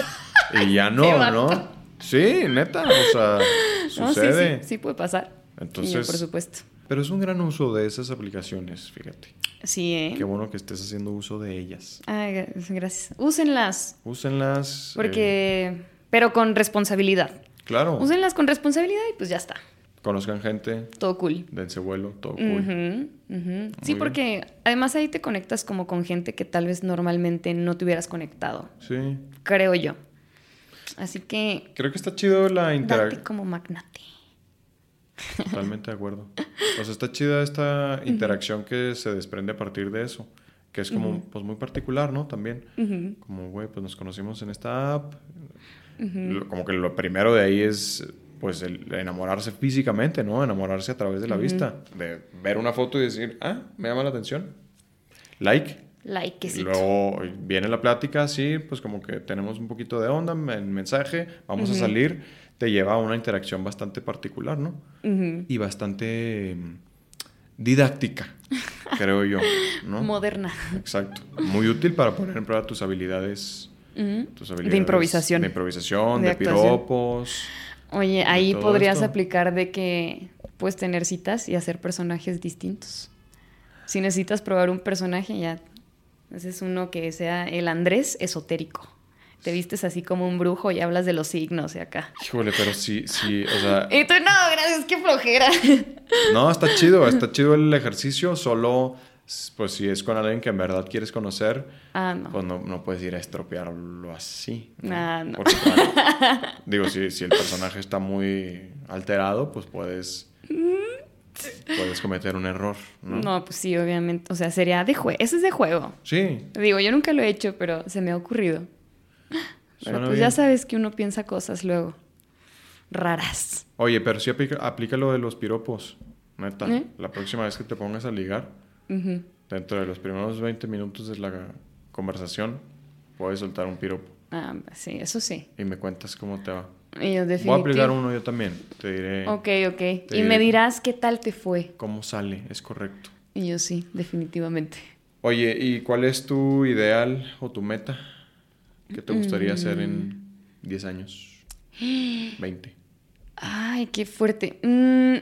S1: y ya no. ¿no? Sí, neta, o sea,
S2: No, sí,
S1: sucede.
S2: sí, sí puede pasar.
S1: Entonces-
S2: por supuesto.
S1: Pero es un gran uso de esas aplicaciones, fíjate.
S2: Sí, ¿eh?
S1: Qué bueno que estés haciendo uso de ellas.
S2: Ay, gracias. Úsenlas.
S1: Úsenlas. eh,
S2: Porque... Pero con responsabilidad.
S1: claro,
S2: Úsenlas con responsabilidad y pues ya está.
S1: conozcan gente,
S2: Todo cool.
S1: dense vuelo, todo cool.
S2: Sí,
S1: bien.
S2: porque además ahí te conectas como con gente que tal vez normalmente no te hubieras conectado,
S1: Sí,
S2: creo yo. Así que
S1: creo que está chido la interacción.
S2: como magnate.
S1: Totalmente de acuerdo. O sea, está chida esta interacción que se desprende a partir de eso. Que es como, pues, muy particular, ¿no? También. Como, güey, pues nos conocimos en esta app. Lo- Como que lo primero de ahí es, pues, el enamorarse físicamente, ¿no? Enamorarse a través de la vista. De ver una foto y decir, ah, me llama la atención. Like. Y
S2: Likecito.
S1: luego viene la plática, sí, pues como que tenemos un poquito de onda, el mensaje, vamos a salir, te lleva a una interacción bastante particular, ¿no?
S2: Ujú.
S1: Y bastante mm, didáctica, creo yo, ¿no?
S2: Moderna.
S1: Exacto. Muy útil para poner en prueba tus habilidades.
S2: Ujú.
S1: Tus habilidades
S2: De improvisación.
S1: De improvisación,
S2: De
S1: piropos.
S2: Oye, ahí podrías
S1: esto.
S2: aplicar de que puedes tener citas y hacer personajes distintos. Si necesitas probar un personaje, ya. Ese es uno que sea el Andrés esotérico. Te vistes así como un brujo y hablas de los signos y acá.
S1: Híjole, pero sí, sí, o sea,
S2: Y tú, no, gracias, qué flojera.
S1: no, está chido, está chido el ejercicio, solo, pues si es con alguien que en verdad quieres conocer,
S2: Ah, no.
S1: pues no, no puedes ir a estropearlo así.
S2: Ah, no.
S1: Porque, claro, digo, si, si el personaje está muy alterado, pues puedes, puedes cometer un error, ¿no?
S2: No, pues sí, obviamente. O sea, sería de juego. Ese es de juego.
S1: Sí,
S2: Digo, yo nunca lo he hecho, pero se me ha ocurrido. Pero
S1: suena
S2: pues ya sabes que uno piensa cosas luego raras.
S1: Oye, pero sí aplica, aplica lo de los piropos, neta.
S2: ¿Eh?
S1: La próxima vez que te pongas a ligar, Dentro de los primeros 20 minutos de la conversación, puedes soltar un piropo
S2: Ah, sí, eso sí.
S1: y me cuentas cómo te va.
S2: Y yo
S1: Voy a aplicar uno yo también. Te diré
S2: Ok, ok. Y me dirás qué tal te fue.
S1: cómo sale, es correcto.
S2: Y yo sí, definitivamente.
S1: Oye, ¿y cuál es tu ideal o tu meta? ¿Qué te gustaría hacer en 10 años? 20.
S2: Ay, qué fuerte. Mm,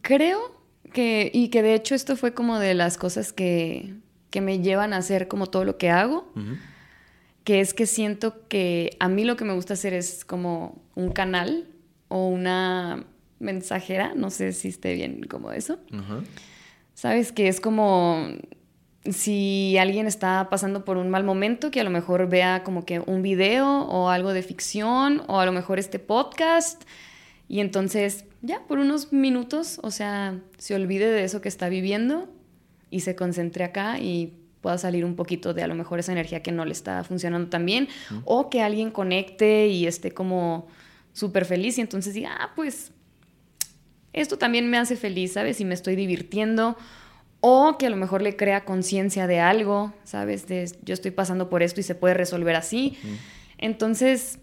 S2: creo que, y que de hecho esto fue como de las cosas que, que me llevan a hacer como todo lo que hago, que es que siento que a mí lo que me gusta hacer es como un canal o una mensajera, no sé si esté bien como eso. Sabes que es como si alguien está pasando por un mal momento, que a lo mejor vea como que un video o algo de ficción o a lo mejor este podcast y entonces ya por unos minutos, o sea, se olvide de eso que está viviendo y se concentre acá y pueda salir un poquito de a lo mejor esa energía que no le está funcionando tan bien, o que alguien conecte y esté como súper feliz y entonces diga, ah, pues esto también me hace feliz, ¿sabes? Y me estoy divirtiendo. O que a lo mejor le crea conciencia de algo, ¿sabes? De yo estoy pasando por esto y se puede resolver así. Entonces,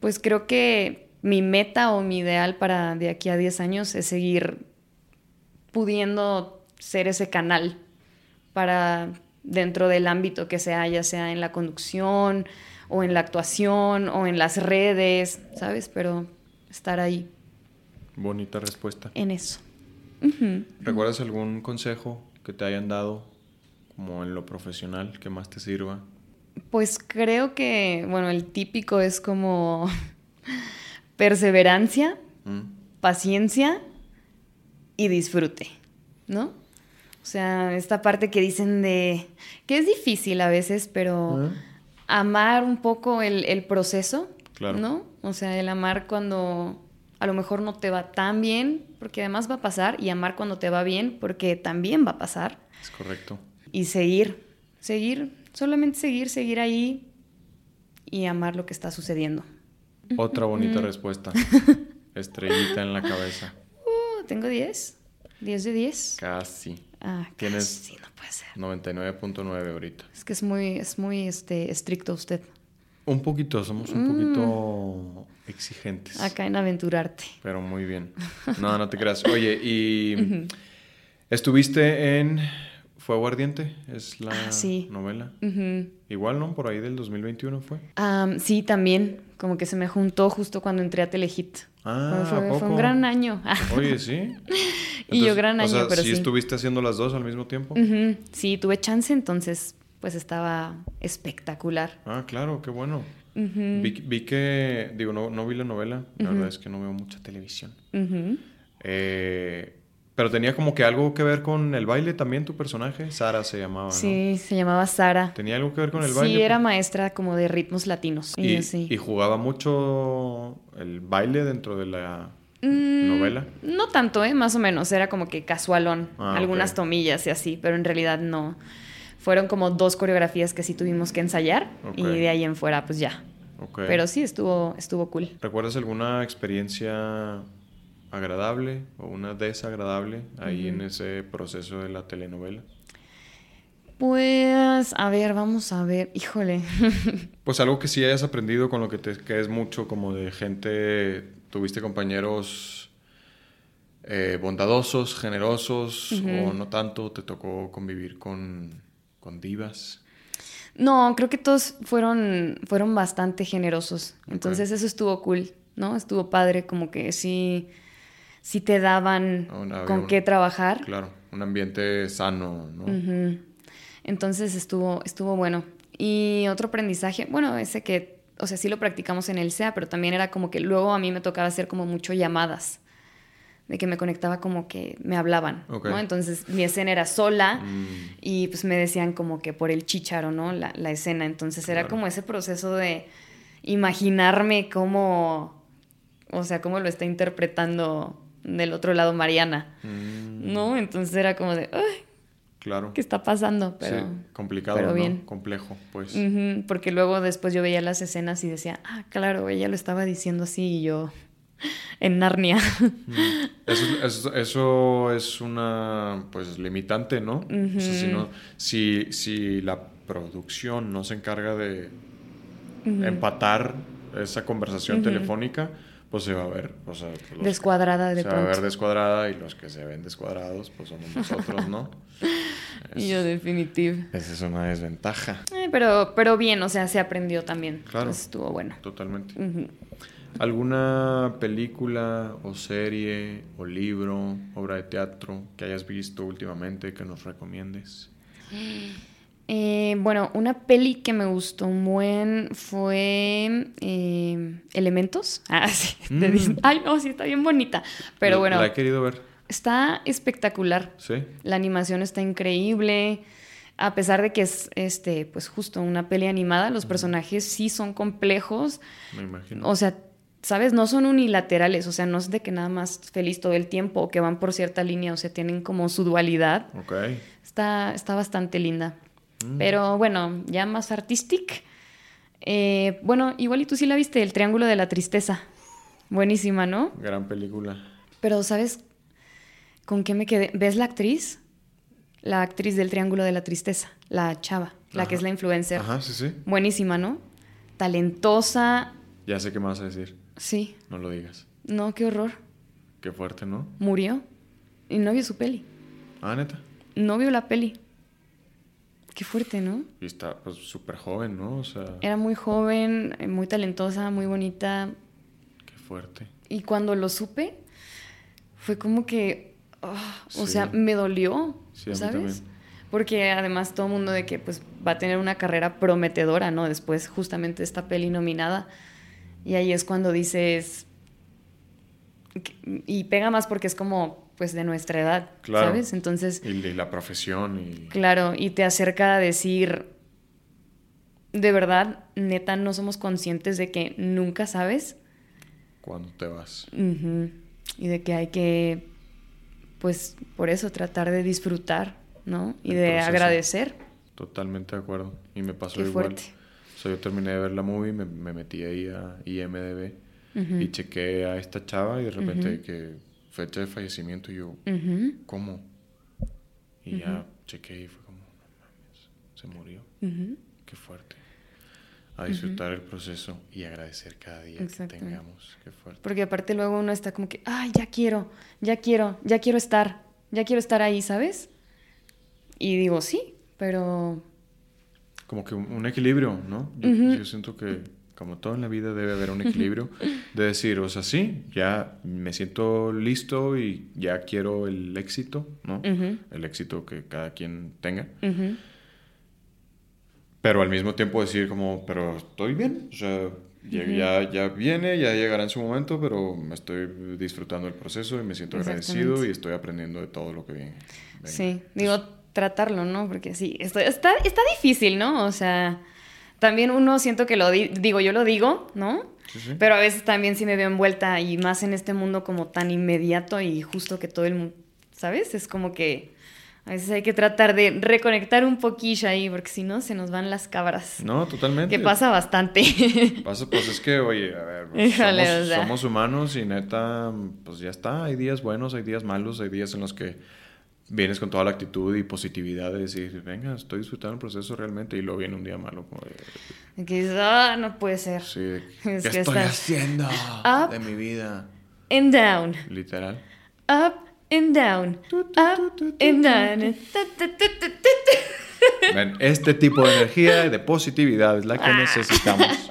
S2: pues creo que mi meta o mi ideal para de aquí a 10 años es seguir pudiendo ser ese canal para dentro del ámbito que sea, ya sea en la conducción o en la actuación o en las redes, ¿sabes? Pero estar ahí.
S1: Bonita respuesta.
S2: En eso.
S1: ¿Recuerdas algún consejo que te hayan dado como en lo profesional que más te sirva?
S2: Pues creo que, bueno, el típico es como perseverancia, mm. paciencia y disfrute, ¿no? O sea, esta parte que dicen de que es difícil a veces, pero amar un poco el, proceso, ¿no? O sea, el amar cuando a lo mejor no te va tan bien, porque además va a pasar, y amar cuando te va bien, porque también va a pasar.
S1: Es correcto.
S2: Y seguir, seguir, solamente seguir, seguir ahí y amar lo que está sucediendo.
S1: Otra bonita respuesta. Estrellita en la cabeza.
S2: Uh, tengo 10. 10 de 10.
S1: Casi.
S2: Ah,
S1: Tienes
S2: casi, no puede ser.
S1: 99.9 ahorita.
S2: Es que es muy, es muy este, estricto usted.
S1: Un poquito, somos un poquito mm. exigentes.
S2: Acá en aventurarte.
S1: Pero muy bien. No, no te creas. Oye, y estuviste en Fuego Ardiente, es la ah, novela. Igual, ¿no? Por ahí del 2021 fue.
S2: sí, también. Como que se me juntó justo cuando entré a Telehit.
S1: Ah,
S2: fue, un gran año.
S1: Oye, sí.
S2: y yo gran año, pero sí.
S1: estuviste haciendo las dos al mismo tiempo?
S2: Sí, tuve chance, entonces pues estaba espectacular.
S1: Ah, claro, qué bueno. vi, que, digo, no, no vi la novela, la verdad es que no veo mucha televisión. eh, pero tenía como que algo que ver con el baile también tu personaje. Sara se llamaba. ¿no?
S2: Sí, se llamaba Sara.
S1: ¿Tenía algo que ver con el baile?
S2: Sí, era maestra como de ritmos latinos.
S1: Y, y jugaba mucho el baile dentro de la mm, novela.
S2: No tanto, ¿eh? Más o menos. Era como que casualón. Ah, algunas tomillas y así, pero en realidad no. Fueron como dos coreografías que sí tuvimos que ensayar y de ahí en fuera, pues ya. Pero sí, estuvo, estuvo cool.
S1: ¿Recuerdas alguna experiencia agradable o una desagradable ahí en ese proceso de la telenovela?
S2: Pues, a ver, vamos a ver, híjole.
S1: pues algo que sí hayas aprendido con lo que te quedes mucho, como de gente, tuviste compañeros eh, bondadosos, generosos, o no tanto, te tocó convivir con, con divas.
S2: No, creo que todos fueron, fueron bastante generosos. Entonces eso estuvo cool, ¿no? Estuvo padre, como que sí si te daban con qué trabajar.
S1: Claro, un ambiente sano, ¿no?
S2: Entonces estuvo, estuvo bueno. Y otro aprendizaje, bueno, ese que, o sea, sí lo practicamos en el SEA, pero también era como que luego a mí me tocaba hacer como mucho llamadas, de que me conectaba como que me hablaban, ¿no? Entonces mi escena era sola mm. y pues me decían como que por el chicharo, ¿no? La, escena. Entonces era como ese proceso de imaginarme cómo, o sea, cómo lo está interpretando del otro lado Mariana, mm. ¿no? Entonces era como de, ¡ay!
S1: Claro.
S2: ¿Qué está pasando? Pero,
S1: sí, complicado, pero bien. Complejo, pues.
S2: porque luego después yo veía las escenas y decía, ah, claro, ella lo estaba diciendo así y yo en Narnia.
S1: Mm. Eso, eso, es una, pues, limitante, ¿no? o sea, si, si, la producción no se encarga de empatar esa conversación telefónica, pues se va a ver, o sea,
S2: descuadrada de
S1: Se va a ver descuadrada y los que se ven descuadrados, pues somos nosotros, ¿no?
S2: y yo definitivo.
S1: Esa es una desventaja.
S2: Eh, pero, pero bien, o sea, se aprendió también. Claro. estuvo bueno.
S1: Totalmente. ¿Alguna película o serie o libro, obra de teatro que hayas visto últimamente que nos recomiendes?
S2: Eh, bueno, una peli que me gustó un buen fue eh, Elementos. Ah, sí. Mm. Ay, no, sí, está bien bonita. Pero bueno.
S1: La he querido ver.
S2: Está espectacular.
S1: Sí.
S2: La animación está increíble. A pesar de que es este, pues justo una peli animada, los personajes sí son complejos.
S1: Me imagino.
S2: O sea, ¿sabes? No son unilaterales, o sea, no es de que nada más feliz todo el tiempo o que van por cierta línea, o sea, tienen como su dualidad.
S1: Ok.
S2: Está, está bastante linda.
S1: Mm.
S2: Pero bueno, ya más artistic. Eh, bueno, igual y tú sí la viste, El Triángulo de la Tristeza. Buenísima, ¿no?
S1: Gran película.
S2: Pero, ¿sabes con qué me quedé? ¿Ves la actriz? La actriz del Triángulo de la Tristeza, la chava, la que es la influencer.
S1: Ajá, sí, sí.
S2: Buenísima, ¿no? Talentosa.
S1: Ya sé qué me vas a decir.
S2: Sí.
S1: No lo digas.
S2: No, qué horror.
S1: Qué fuerte, ¿no?
S2: Murió. Y no vio su peli.
S1: Ah, neta.
S2: No vio la peli. Qué fuerte, ¿no?
S1: Y está pues súper joven, ¿no? O sea,
S2: Era muy joven, eh, muy talentosa, muy bonita.
S1: qué fuerte.
S2: Y cuando lo supe, fue como que, ah, o sea, me dolió,
S1: Sí,
S2: ¿sabes? Porque además todo el mundo de que pues va a tener una carrera prometedora, ¿no? Después justamente esta peli nominada. Y ahí es cuando dices... Y pega más porque es como pues de nuestra edad,
S1: Claro.
S2: ¿sabes? Entonces,
S1: Y, y la profesión y...
S2: claro, y te acerca a decir, de verdad, neta, no somos conscientes de que nunca sabes
S1: Cuando te vas.
S2: Y de que hay que, pues, por eso tratar de disfrutar, ¿no? Y
S1: El
S2: de
S1: proceso.
S2: agradecer.
S1: Totalmente de acuerdo. Y me pasó
S2: Qué
S1: igual.
S2: fuerte.
S1: O sea, yo terminé de ver la movie, me, me metí ahí a IMDB y chequé a esta chava y de repente que fecha de fallecimiento y yo,
S2: Ujú,
S1: ¿cómo? Y ya chequé y fue como, no mames, se murió.
S2: ujú.
S1: Qué fuerte. A disfrutar el proceso y agradecer cada día que tengamos. Qué fuerte.
S2: Porque aparte luego uno está como que, ay, ya quiero, ya quiero, ya quiero estar, ya quiero estar ahí, ¿sabes? Y digo, sí, pero...
S1: Como que un, equilibrio, ¿no? Yo, yo siento que, como todo en la vida, debe haber un equilibrio de decir, o sea, sí, ya me siento listo y ya quiero el éxito, ¿no?
S2: Ujú,
S1: El éxito que cada quien tenga.
S2: ujú.
S1: Pero al mismo tiempo decir como, pero estoy bien, o sea, ya, ya, ya viene, ya llegará en su momento, pero me estoy disfrutando del proceso y me siento agradecido y estoy aprendiendo de todo lo que viene. Venga.
S2: Sí, digo, tratarlo, ¿no? Porque sí, esto, está, está difícil, ¿no? O sea, también uno siento que lo di- digo, yo lo digo, ¿no?
S1: Sí, sí.
S2: Pero a veces también sí me veo envuelta y más en este mundo como tan inmediato y justo que todo el mundo, ¿sabes? Es como que a veces hay que tratar de reconectar un poquillo ahí porque si no se nos van las cabras.
S1: No, totalmente.
S2: Que pasa bastante.
S1: Pasa, pues es que, oye, a ver, pues,
S2: Híjole,
S1: somos,
S2: o sea.
S1: somos humanos y neta, pues ya está. Hay días buenos, hay días malos, hay días en los que vienes con toda la actitud y positividad de decir, venga, estoy disfrutando el proceso realmente, y luego viene un día malo. Como
S2: dices, ah, no puede ser.
S1: sí, de,
S2: Es
S1: ¿qué
S2: que
S1: estoy haciendo
S2: Up.
S1: de mi vida?
S2: And down.
S1: Literal.
S2: Up and down. Up and down.
S1: Ven, este tipo de energía y de positividad es la
S2: Ah.
S1: que necesitamos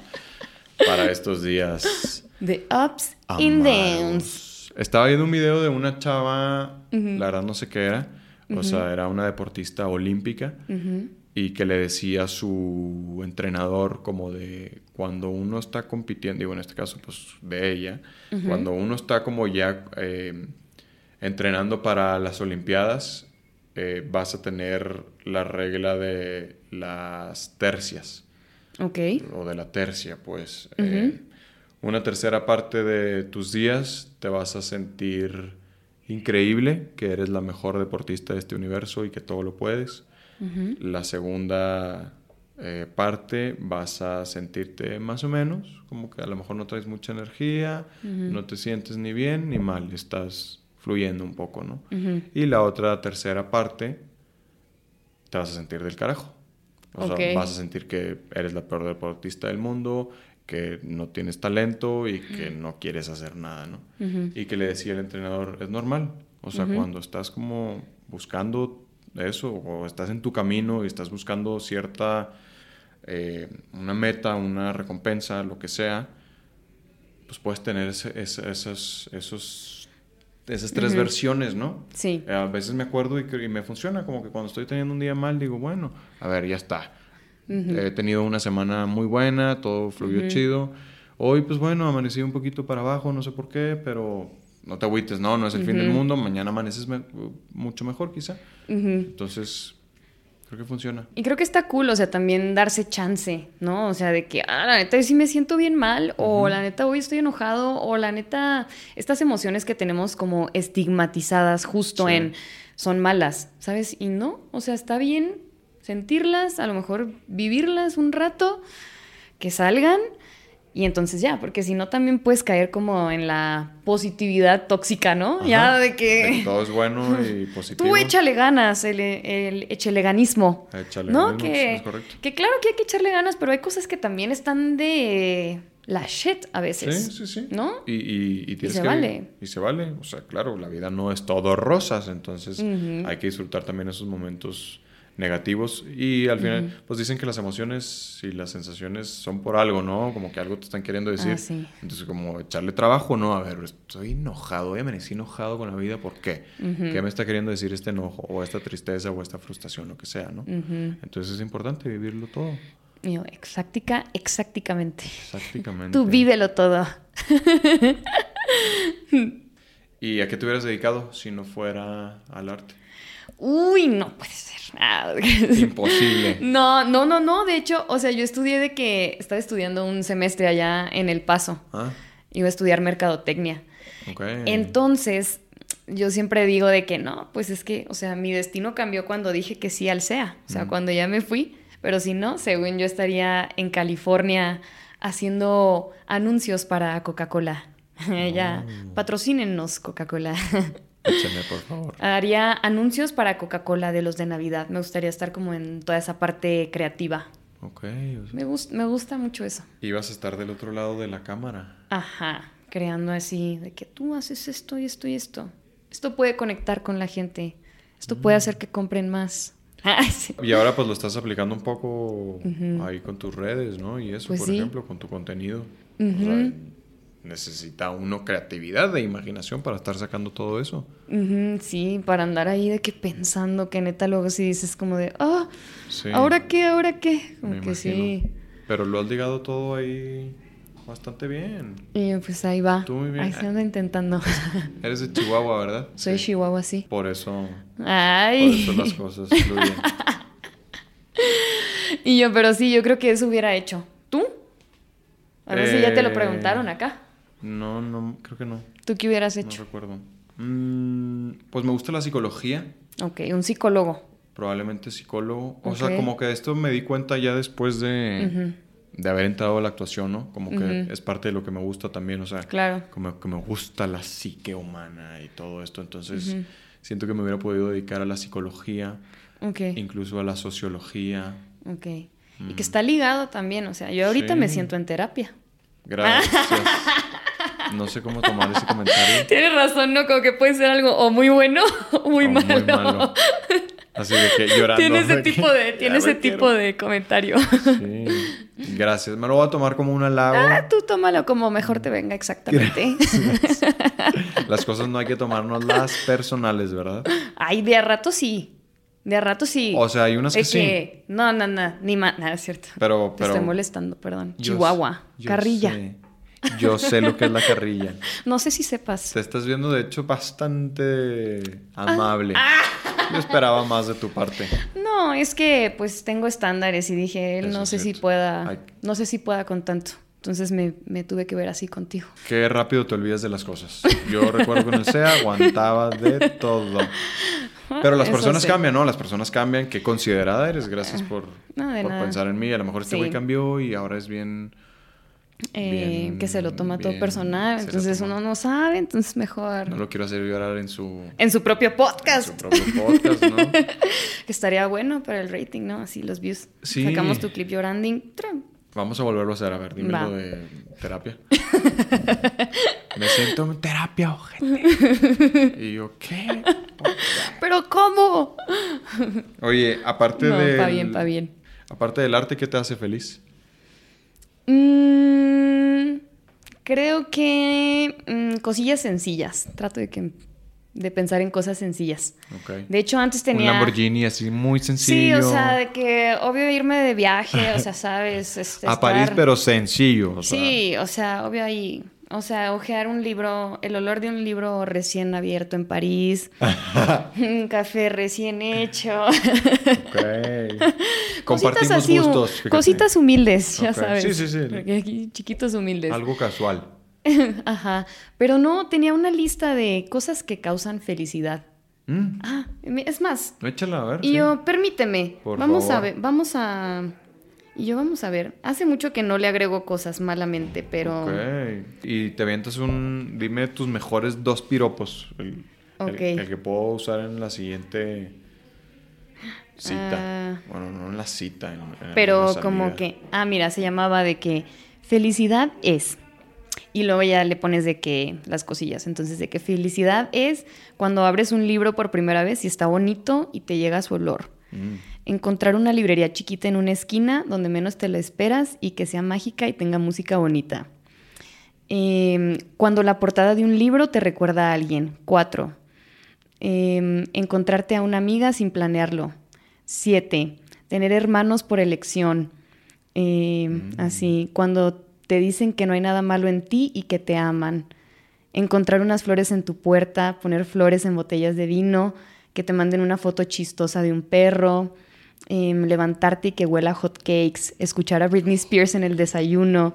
S1: para estos días.
S2: The ups and downs.
S1: Estaba viendo un video de una chava, la verdad no sé qué era, o sea, era una deportista olímpica y que le decía a su entrenador como de cuando uno está compitiendo, digo en este caso pues de ella, cuando uno está como ya eh, entrenando para las Olimpiadas, eh, vas a tener la regla de las tercias.
S2: Ok.
S1: o de la tercia, pues. eh, una tercera parte de tus días te vas a sentir increíble, que eres la mejor deportista de este universo y que todo lo puedes. La segunda eh, parte vas a sentirte más o menos, como que a lo mejor no traes mucha energía, no te sientes ni bien ni mal, estás fluyendo un poco, ¿no? Y la otra tercera parte te vas a sentir del carajo. O sea, vas a sentir que eres la peor deportista del mundo, que no tienes talento y que no quieres hacer nada, ¿no? Y que le decía el entrenador, es normal. O sea, cuando estás como buscando eso o estás en tu camino y estás buscando cierta, eh, una meta, una recompensa, lo que sea, pues puedes tener ese- ese- esos, esos, esas tres versiones, ¿no?
S2: Sí.
S1: A veces me acuerdo y me funciona, como que cuando estoy teniendo un día mal, digo, bueno, a ver, ya está. He tenido una semana muy buena, todo fluyó chido. Hoy, pues bueno, amanecí un poquito para abajo, no sé por qué, pero no te agüites, no, no es el fin del mundo. Mañana amaneces me- mucho mejor, quizá. Entonces, creo que funciona.
S2: Y creo que está cool, o sea, también darse chance, ¿no? O sea, de que, ah, la neta, sí me siento bien mal, o la neta, hoy estoy enojado, o la neta, estas emociones que tenemos como estigmatizadas justo
S1: Sí.
S2: en son malas, ¿sabes? Y no, o sea, está bien sentirlas, a lo mejor vivirlas un rato, que salgan y entonces ya, porque si no también puedes caer como en la positividad tóxica, ¿no? ya de que...
S1: todo es bueno y positivo.
S2: Tú échale ganas, el, el.
S1: Échale
S2: ¿no?
S1: ganas,
S2: que,
S1: es correcto.
S2: que claro que hay que echarle ganas, pero hay cosas que también están de la shit a veces.
S1: Sí, sí, sí.
S2: ¿No?
S1: Y, y, y tienes
S2: se
S1: que-
S2: vale.
S1: Y se vale. O sea, claro, la vida no es todo rosas, entonces hay que disfrutar también esos momentos negativos. Y al final, pues dicen que las emociones y las sensaciones son por algo, ¿no? Como que algo te están queriendo decir.
S2: Ah, sí.
S1: Entonces, como echarle trabajo, ¿no? A ver, estoy enojado, hoy amanecí enojado con la vida, ¿por qué? ¿Qué me está queriendo decir este enojo, o esta tristeza, o esta frustración, lo que sea, ¿no? Entonces es importante vivirlo todo.
S2: Yo, exactica, exactamente.
S1: Exactamente.
S2: Tú vívelo todo.
S1: ¿Y a qué te hubieras dedicado si no fuera al arte?
S2: Uy, no puede ser. Ah,
S1: Imposible.
S2: No, no, no, no. De hecho, o sea, yo estudié de que estaba estudiando un semestre allá en El Paso.
S1: Ah,
S2: Iba a estudiar mercadotecnia. Entonces, yo siempre digo de que no, pues es que, o sea, mi destino cambió cuando dije que sí al SEA. O sea,
S1: Mm.
S2: cuando ya me fui. Pero si no, según yo estaría en California haciendo anuncios para Coca-Cola. ya,
S1: Oh.
S2: patrocínenos Coca-Cola.
S1: Échame, por favor.
S2: Haría anuncios para Coca-Cola de los de Navidad. Me gustaría estar como en toda esa parte creativa.
S1: Ok.
S2: Me, gus- me gusta mucho eso.
S1: ibas a estar del otro lado de la cámara.
S2: Ajá, creando así, de que tú haces esto y esto y esto. Esto puede conectar con la gente. Esto puede hacer que compren más. Sí.
S1: Y ahora pues lo estás aplicando un poco ahí con tus redes, ¿no? Y eso,
S2: Pues
S1: por
S2: sí.
S1: ejemplo, con tu contenido. O sea, necesita uno creatividad e imaginación para estar sacando todo eso.
S2: Sí, para andar ahí de que pensando que neta luego sí dices como de, ah,
S1: Sí.
S2: ¿ahora qué? ¿Ahora qué? Como
S1: Me
S2: que
S1: imagino.
S2: sí.
S1: Pero lo has ligado todo ahí bastante bien.
S2: Y pues ahí va.
S1: Tú muy bien.
S2: Ahí se anda intentando.
S1: Eres de Chihuahua, ¿verdad?
S2: Soy
S1: Sí.
S2: Chihuahua, sí.
S1: Por eso, por
S2: Ay.
S1: eso las cosas fluyen.
S2: Y yo, pero sí, yo creo que eso hubiera hecho. ¿Tú? A ver si ya te lo
S1: Eh,
S2: preguntaron acá.
S1: No, no, creo que no.
S2: ¿Tú qué hubieras
S1: No
S2: hecho?
S1: recuerdo. Mm, pues me gusta la psicología.
S2: Ok, un psicólogo.
S1: Probablemente psicólogo. O sea, como que esto me di cuenta ya después de, de haber entrado a la actuación, ¿no? Como que es parte de lo que me gusta también. O sea,
S2: Claro.
S1: como que me gusta la psique humana y todo esto. Entonces, siento que me hubiera podido dedicar a la psicología,
S2: Ok,
S1: incluso a la sociología.
S2: ok. Y que está ligado también, o sea, yo ahorita
S1: Sí.
S2: me siento en terapia.
S1: Gracias. No sé cómo tomar ese comentario.
S2: Tienes razón, ¿no? Como que puede ser algo o muy bueno o muy,
S1: O
S2: malo.
S1: Así de que llorando.
S2: Tiene ese
S1: de que,
S2: tipo de,
S1: "Ya
S2: tiene ese
S1: quiero".
S2: tipo de comentario.
S1: Sí. Gracias. Me lo voy a tomar como un halago.
S2: Ah, tú tómalo como mejor te venga exactamente.
S1: Las cosas no hay que tomárnoslas las personales, ¿verdad?
S2: Ay, de a rato sí. De a rato sí.
S1: O sea, hay unas que
S2: De
S1: sí.
S2: No, no, no, ni más, nada, es cierto.
S1: Pero,
S2: Te
S1: pero.
S2: estoy molestando, perdón.
S1: yo-
S2: Chihuahua,
S1: yo
S2: carrilla.
S1: sé. Yo sé lo que es la carrilla.
S2: No sé si sepas.
S1: Te estás viendo, de hecho, bastante
S2: Ah.
S1: amable. Yo esperaba más de tu parte.
S2: No, es que pues tengo estándares y dije, él
S1: Eso
S2: no sé si pueda,
S1: Ay.
S2: no sé si pueda con tanto. Entonces me, me tuve que ver así contigo.
S1: Qué rápido te olvidas de las cosas. Yo recuerdo que en el SEA aguantaba de todo. Pero las
S2: Eso
S1: personas cambian, ¿no? Las personas cambian. Qué considerada eres. Gracias por,
S2: No, de
S1: por
S2: nada.
S1: pensar en mí. A lo mejor este
S2: Sí.
S1: güey cambió y ahora es bien...
S2: Eh,
S1: Bien,
S2: que se lo toma todo personal, entonces uno no sabe, entonces mejor
S1: No lo quiero hacer llorar en su,
S2: en su propio
S1: en
S2: podcast.
S1: su propio podcast, ¿no?
S2: Que estaría bueno para el rating, ¿no? Así los views.
S1: Sí.
S2: Sacamos tu clip llorando.
S1: Vamos a volverlo a hacer. A ver, dime
S2: Va.
S1: lo de terapia. Me siento en terapia, ojete. Y yo, ¿qué?
S2: Pero ¿cómo?
S1: Oye, aparte
S2: No,
S1: de...
S2: pa' bien, pa' bien.
S1: Aparte del arte, ¿qué te hace feliz?
S2: Mm, creo que mm, cosillas sencillas. Trato de que de pensar en cosas sencillas. De hecho, antes
S1: Un
S2: tenía.
S1: Lamborghini así muy
S2: Sí,
S1: sencillo.
S2: o sea, de que obvio irme de viaje, o sea, sabes. Este,
S1: a París, pero sencillo. o sea.
S2: Sí, o sea, obvio ahí. O sea, ojear un libro, el olor de un libro recién abierto en París, un café recién hecho.
S1: Ok.
S2: cositas
S1: Compartimos
S2: así,
S1: gustos. fíjate.
S2: cositas humildes, ya sabes.
S1: Sí, sí, sí.
S2: Porque aquí chiquitos humildes.
S1: Algo casual.
S2: Ajá. Pero no, tenía una lista de cosas que causan felicidad.
S1: Mm,
S2: Ah, es más.
S1: échala, a ver.
S2: Y
S1: sí.
S2: yo, permíteme.
S1: Por
S2: vamos a
S1: favor.
S2: ver, vamos a. Y yo, vamos a ver. Hace mucho que no le agrego cosas malamente, pero.
S1: Ok. Y te avientas un... Dime tus mejores dos piropos. El, el-
S2: Ok.
S1: el que puedo usar en la siguiente cita.
S2: Ah.
S1: bueno, no en la cita. en- en
S2: Pero como que, ah, mira, se llamaba de que felicidad es. Y luego ya le pones de que las cosillas. Entonces, de que felicidad es cuando abres un libro por primera vez y está bonito y te llega su olor.
S1: Mm.
S2: Encontrar una librería chiquita en una esquina donde menos te la esperas y que sea mágica y tenga música bonita. Em, cuando la portada de un libro te recuerda a alguien. Cuatro. Em, encontrarte a una amiga sin planearlo. Siete. Tener hermanos por elección. Em, Así, cuando te dicen que no hay nada malo en ti y que te aman. Encontrar unas flores en tu puerta, poner flores en botellas de vino, que te manden una foto chistosa de un perro, em, levantarte y que huela hot cakes, escuchar a Britney Spears en el desayuno,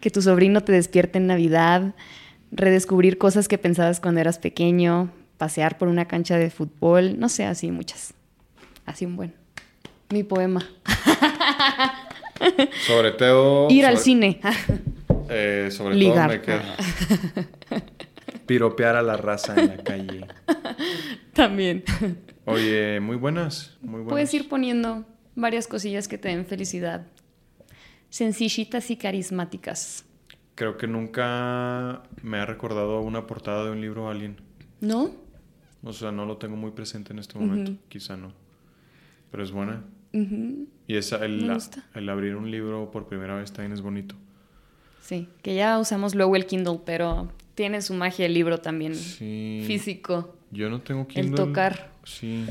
S2: que tu sobrino te despierte en Navidad, redescubrir cosas que pensabas cuando eras pequeño, pasear por una cancha de fútbol, no sé, así muchas. Así un buen. Mi poema.
S1: Sobre todo...
S2: Ir al cine.
S1: Eh, sobre
S2: Ligar.
S1: todo me queda... Piropear a la raza en la calle.
S2: También.
S1: Oye, muy buenas, muy buenas.
S2: Puedes ir poniendo varias cosillas que te den felicidad. Sencillitas y carismáticas.
S1: Creo que nunca me ha recordado una portada de un libro a alguien.
S2: ¿No?
S1: O sea, no lo tengo muy presente en este momento. Quizá no. Pero es buena. Y esa, el, el abrir un libro por primera vez también es bonito.
S2: Sí, que ya usamos luego el Kindle, pero tiene su magia el libro también.
S1: Sí.
S2: Físico.
S1: Yo no tengo
S2: El
S1: Kindle.
S2: tocar.
S1: Sí.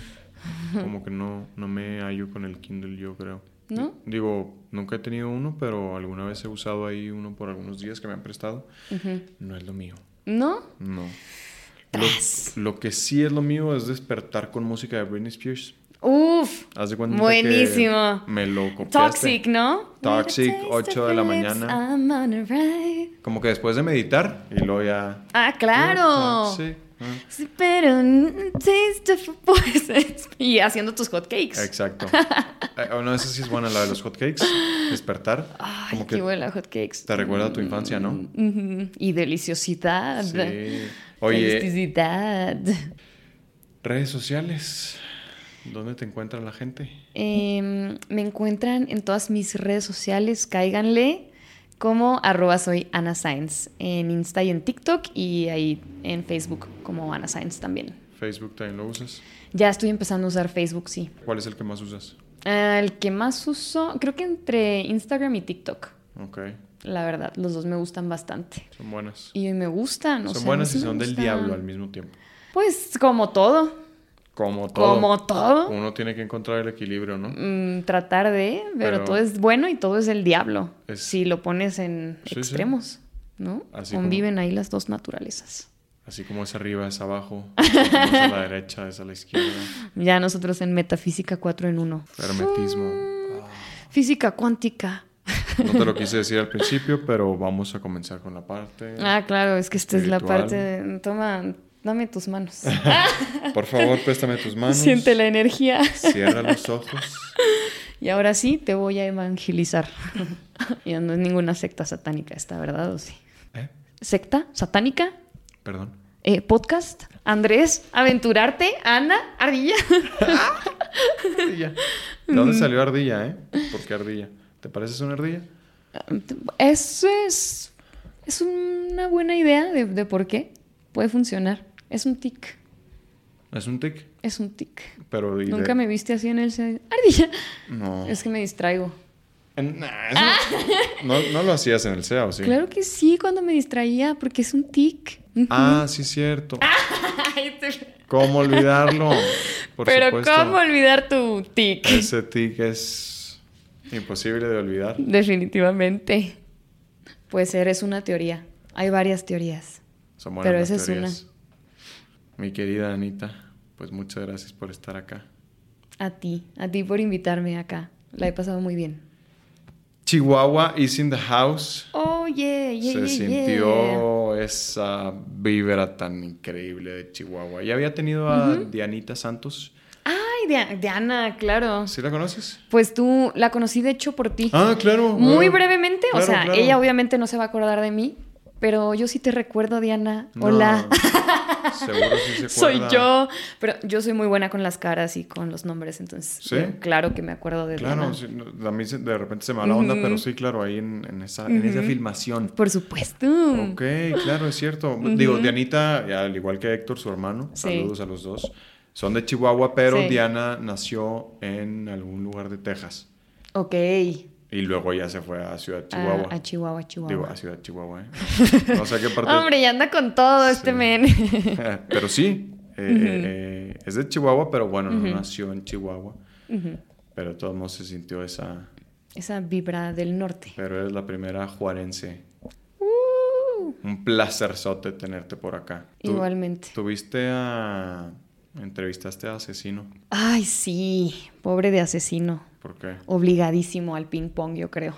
S1: Como que no, no me hallo con el Kindle, yo creo.
S2: ¿No?
S1: Digo, nunca he tenido uno, pero alguna vez he usado ahí uno por algunos días que me han prestado. No es lo mío.
S2: ¿No?
S1: No. Lo, lo que sí es lo mío es despertar con música de Britney Spears.
S2: Uf.
S1: Haz de cuenta
S2: Buenísimo.
S1: que me lo copiaste.
S2: Toxic, ¿no?
S1: Toxic,
S2: With a taste
S1: 8
S2: of
S1: de la mañana.
S2: I'm on a ride.
S1: Como que después de meditar y luego ya...
S2: Ah, claro.
S1: Sí.
S2: Sí, Pero mm, taste of a poison. Y haciendo tus hotcakes.
S1: Exacto. Eh, oh, no, esa sí es buena, la de los hotcakes. Despertar.
S2: Ay,
S1: como
S2: qué
S1: que
S2: buena hotcakes.
S1: te recuerda a tu infancia, ¿no?
S2: Ujú. Y deliciosidad.
S1: Sí. Oye,
S2: Felicidad.
S1: redes sociales. ¿Dónde te encuentra la gente?
S2: Em, me encuentran en todas mis redes sociales, cáiganle como arroba soy Ana Sainz en Insta y en TikTok y ahí en Facebook como Ana Sainz también.
S1: Facebook también lo usas.
S2: Ya estoy empezando a usar Facebook, sí.
S1: ¿Cuál es el que más usas?
S2: Ah, el que más uso, creo que entre Instagram y TikTok,
S1: Ok,
S2: la verdad, los dos me gustan bastante.
S1: son buenas.
S2: Y me gustan, o
S1: son
S2: sea,
S1: buenas y son del diablo al mismo tiempo.
S2: Pues como todo,
S1: Como todo.
S2: como todo.
S1: Uno tiene que encontrar el equilibrio, ¿no?
S2: Mm, tratar de, pero,
S1: Pero-
S2: todo es bueno y todo es el diablo.
S1: Es-
S2: Si lo pones en
S1: Sí, sí.
S2: extremos, ¿no?
S1: Así
S2: Conviven ahí las dos naturalezas.
S1: Así como es arriba, es abajo. Es a la derecha, es a la izquierda.
S2: Ya nosotros en metafísica 4 en 1.
S1: Hermetismo.
S2: Física cuántica.
S1: No te lo quise decir al principio, pero vamos a comenzar con la parte.
S2: Ah, claro, es que esta es la parte de... Toma, dame tus manos.
S1: Por favor, préstame tus manos.
S2: Siente la energía.
S1: Cierra los ojos.
S2: Y ahora sí, te voy a evangelizar. ya no es ninguna secta satánica esta, ¿verdad? ¿O sí?
S1: ¿Eh?
S2: ¿Secta? ¿Satánica?
S1: Perdón.
S2: Eh, ¿Podcast? ¿Andrés? ¿Aventurarte? ¿Ana? ¿Ardilla?
S1: Ardilla. ¿De dónde salió ardilla, eh? ¿Por qué ardilla? ¿Te pareces una ardilla?
S2: Eso es, es una buena idea de, de por qué puede funcionar. Es un tic,
S1: Es un tic.
S2: es un tic.
S1: Pero ¿y de-
S2: Nunca me viste así en el... Ardilla.
S1: No.
S2: Es que me distraigo.
S1: En- nah, eso- no, no lo hacías en el SEA, ¿o sí?
S2: Claro que sí, cuando me distraía, porque es un tic.
S1: Ah, sí, cierto. ¿Cómo olvidarlo? Por
S2: Pero
S1: supuesto.
S2: ¿cómo olvidar tu tic?
S1: Ese tic es imposible de olvidar.
S2: Definitivamente. Puede ser, es una teoría. Hay varias teorías.
S1: Son buenas
S2: Pero
S1: las
S2: esa es
S1: teorías. Mi querida Anita, pues muchas gracias por estar acá.
S2: A ti, a ti por invitarme acá. La he pasado muy bien.
S1: Chihuahua is in the house.
S2: Oh, yeah, yeah,
S1: Se
S2: yeah,
S1: sintió esa vibra tan increíble de Chihuahua. Ya había tenido a Dianita Santos.
S2: Ay, Dia- Diana, claro.
S1: ¿Sí la conoces?
S2: Pues tú la conocí de hecho por ti.
S1: Ah, claro.
S2: Muy
S1: ah,
S2: brevemente, o sea,
S1: claro.
S2: ella obviamente no se va a acordar de mí, pero yo sí te recuerdo, Diana.
S1: No,
S2: Hola.
S1: Seguro sí se
S2: soy yo. Pero yo soy muy buena con las caras y con los nombres, entonces
S1: ¿Sí?
S2: yo claro que me acuerdo de
S1: Claro,
S2: Diana.
S1: sí, a mí se- de repente se me va la onda, pero sí, claro, ahí en, en esa, en esa filmación.
S2: Por supuesto.
S1: Ok, claro, es cierto. Digo, Dianita, al igual que Héctor, su hermano,
S2: Sí.
S1: saludos a los dos, son de Chihuahua, pero. Diana nació en algún lugar de Texas.
S2: Ok.
S1: Y luego ya se fue a Ciudad Chihuahua.
S2: A, a Chihuahua, Chihuahua.
S1: Digo, a Ciudad Chihuahua, ¿eh? No sé a qué parte.
S2: Hombre, ya anda con todo este men.
S1: pero sí, eh, eh, es de Chihuahua, pero bueno, no nació en Chihuahua. Pero de todos modos se sintió esa...
S2: Esa vibra del norte.
S1: Pero eres la primera juarense.
S2: Uh,
S1: Un placerzote tenerte por acá.
S2: Igualmente.
S1: Tuviste a... Entrevistaste a Asesino.
S2: Ay, sí. Pobre de asesino.
S1: ¿Por qué?
S2: Obligadísimo al ping pong, yo creo.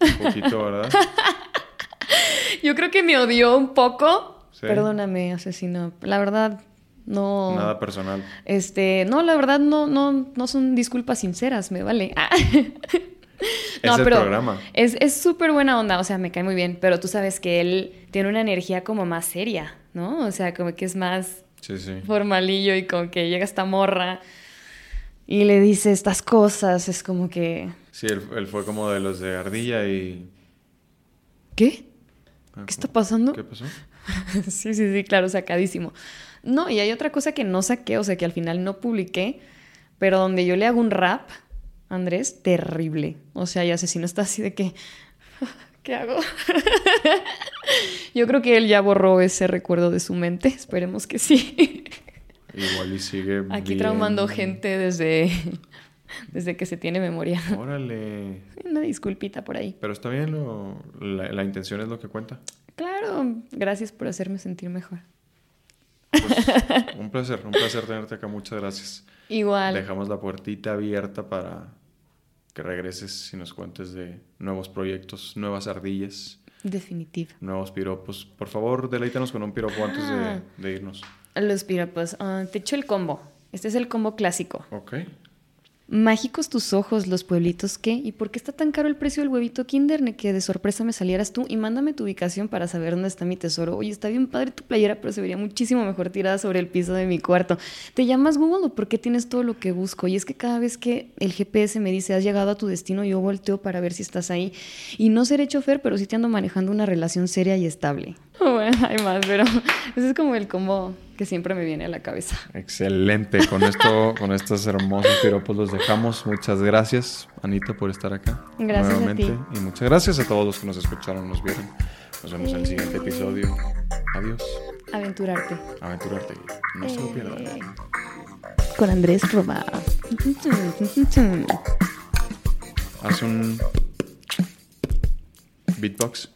S1: Un poquito, ¿verdad?
S2: Yo creo que me odió un poco.
S1: Sí.
S2: Perdóname, asesino. La verdad, no.
S1: Nada personal.
S2: Este, no, la verdad no, no, no son disculpas sinceras, me vale. Ah.
S1: Es el programa.
S2: Es es súper buena onda, o sea, me cae muy bien, pero tú sabes que él tiene una energía como más seria, ¿no? O sea, como que es más
S1: Sí, sí.
S2: formalillo y como que llega esta morra y le dice estas cosas, es como que...
S1: Sí, él, él fue como de los de Ardilla y...
S2: ¿Qué?
S1: Ah,
S2: ¿Qué está pasando?
S1: ¿Qué pasó?
S2: sí, sí, sí, claro, sacadísimo. No, y hay otra cosa que no saqué, o sea, que al final no publiqué, pero donde yo le hago un rap, Andrés, terrible. O sea, y asesino está así de que, ¿qué hago? yo creo que él ya borró ese recuerdo de su mente, esperemos que sí.
S1: Igual y sigue
S2: Aquí
S1: bien.
S2: traumando gente desde, desde que se tiene memoria.
S1: Órale.
S2: Una disculpita por ahí.
S1: Pero está bien, lo- la, la intención es lo que cuenta.
S2: Claro, gracias por hacerme sentir mejor.
S1: Pues, un placer, un placer tenerte acá. Muchas gracias.
S2: Igual.
S1: Dejamos la puertita abierta para que regreses y nos cuentes de nuevos proyectos, nuevas ardillas,
S2: Definitivo.
S1: nuevos piropos. Por favor, deleítanos con un piropo antes
S2: Ah.
S1: de, de irnos.
S2: Los piropos. Ah, te echo el combo. Este es el combo clásico.
S1: Ok.
S2: Mágicos tus ojos, los pueblitos qué. ¿Y por qué está tan caro el precio del huevito Kinder? Que de sorpresa me salieras tú y mándame tu ubicación para saber dónde está mi tesoro. Oye, está bien padre tu playera, pero se vería muchísimo mejor tirada sobre el piso de mi cuarto. ¿Te llamas Google o por qué tienes todo lo que busco? Y es que cada vez que el GPS me dice has llegado a tu destino, yo volteo para ver si estás ahí. Y no seré chofer, pero sí te ando manejando una relación seria y estable. Bueno, hay más, pero ese es como el combo que siempre me viene a la cabeza.
S1: Excelente. Con esto, con estos hermosos piropos los dejamos. Muchas gracias, Anita, por estar acá.
S2: Gracias a
S1: nuevamente.
S2: ti.
S1: Y muchas gracias a todos los que nos escucharon, nos vieron. Nos vemos en el siguiente episodio. Adiós.
S2: Aventurarte.
S1: Aventurarte. No se lo pierdan.
S2: Eh, Con Andrés Roba.
S1: Haz un beatbox.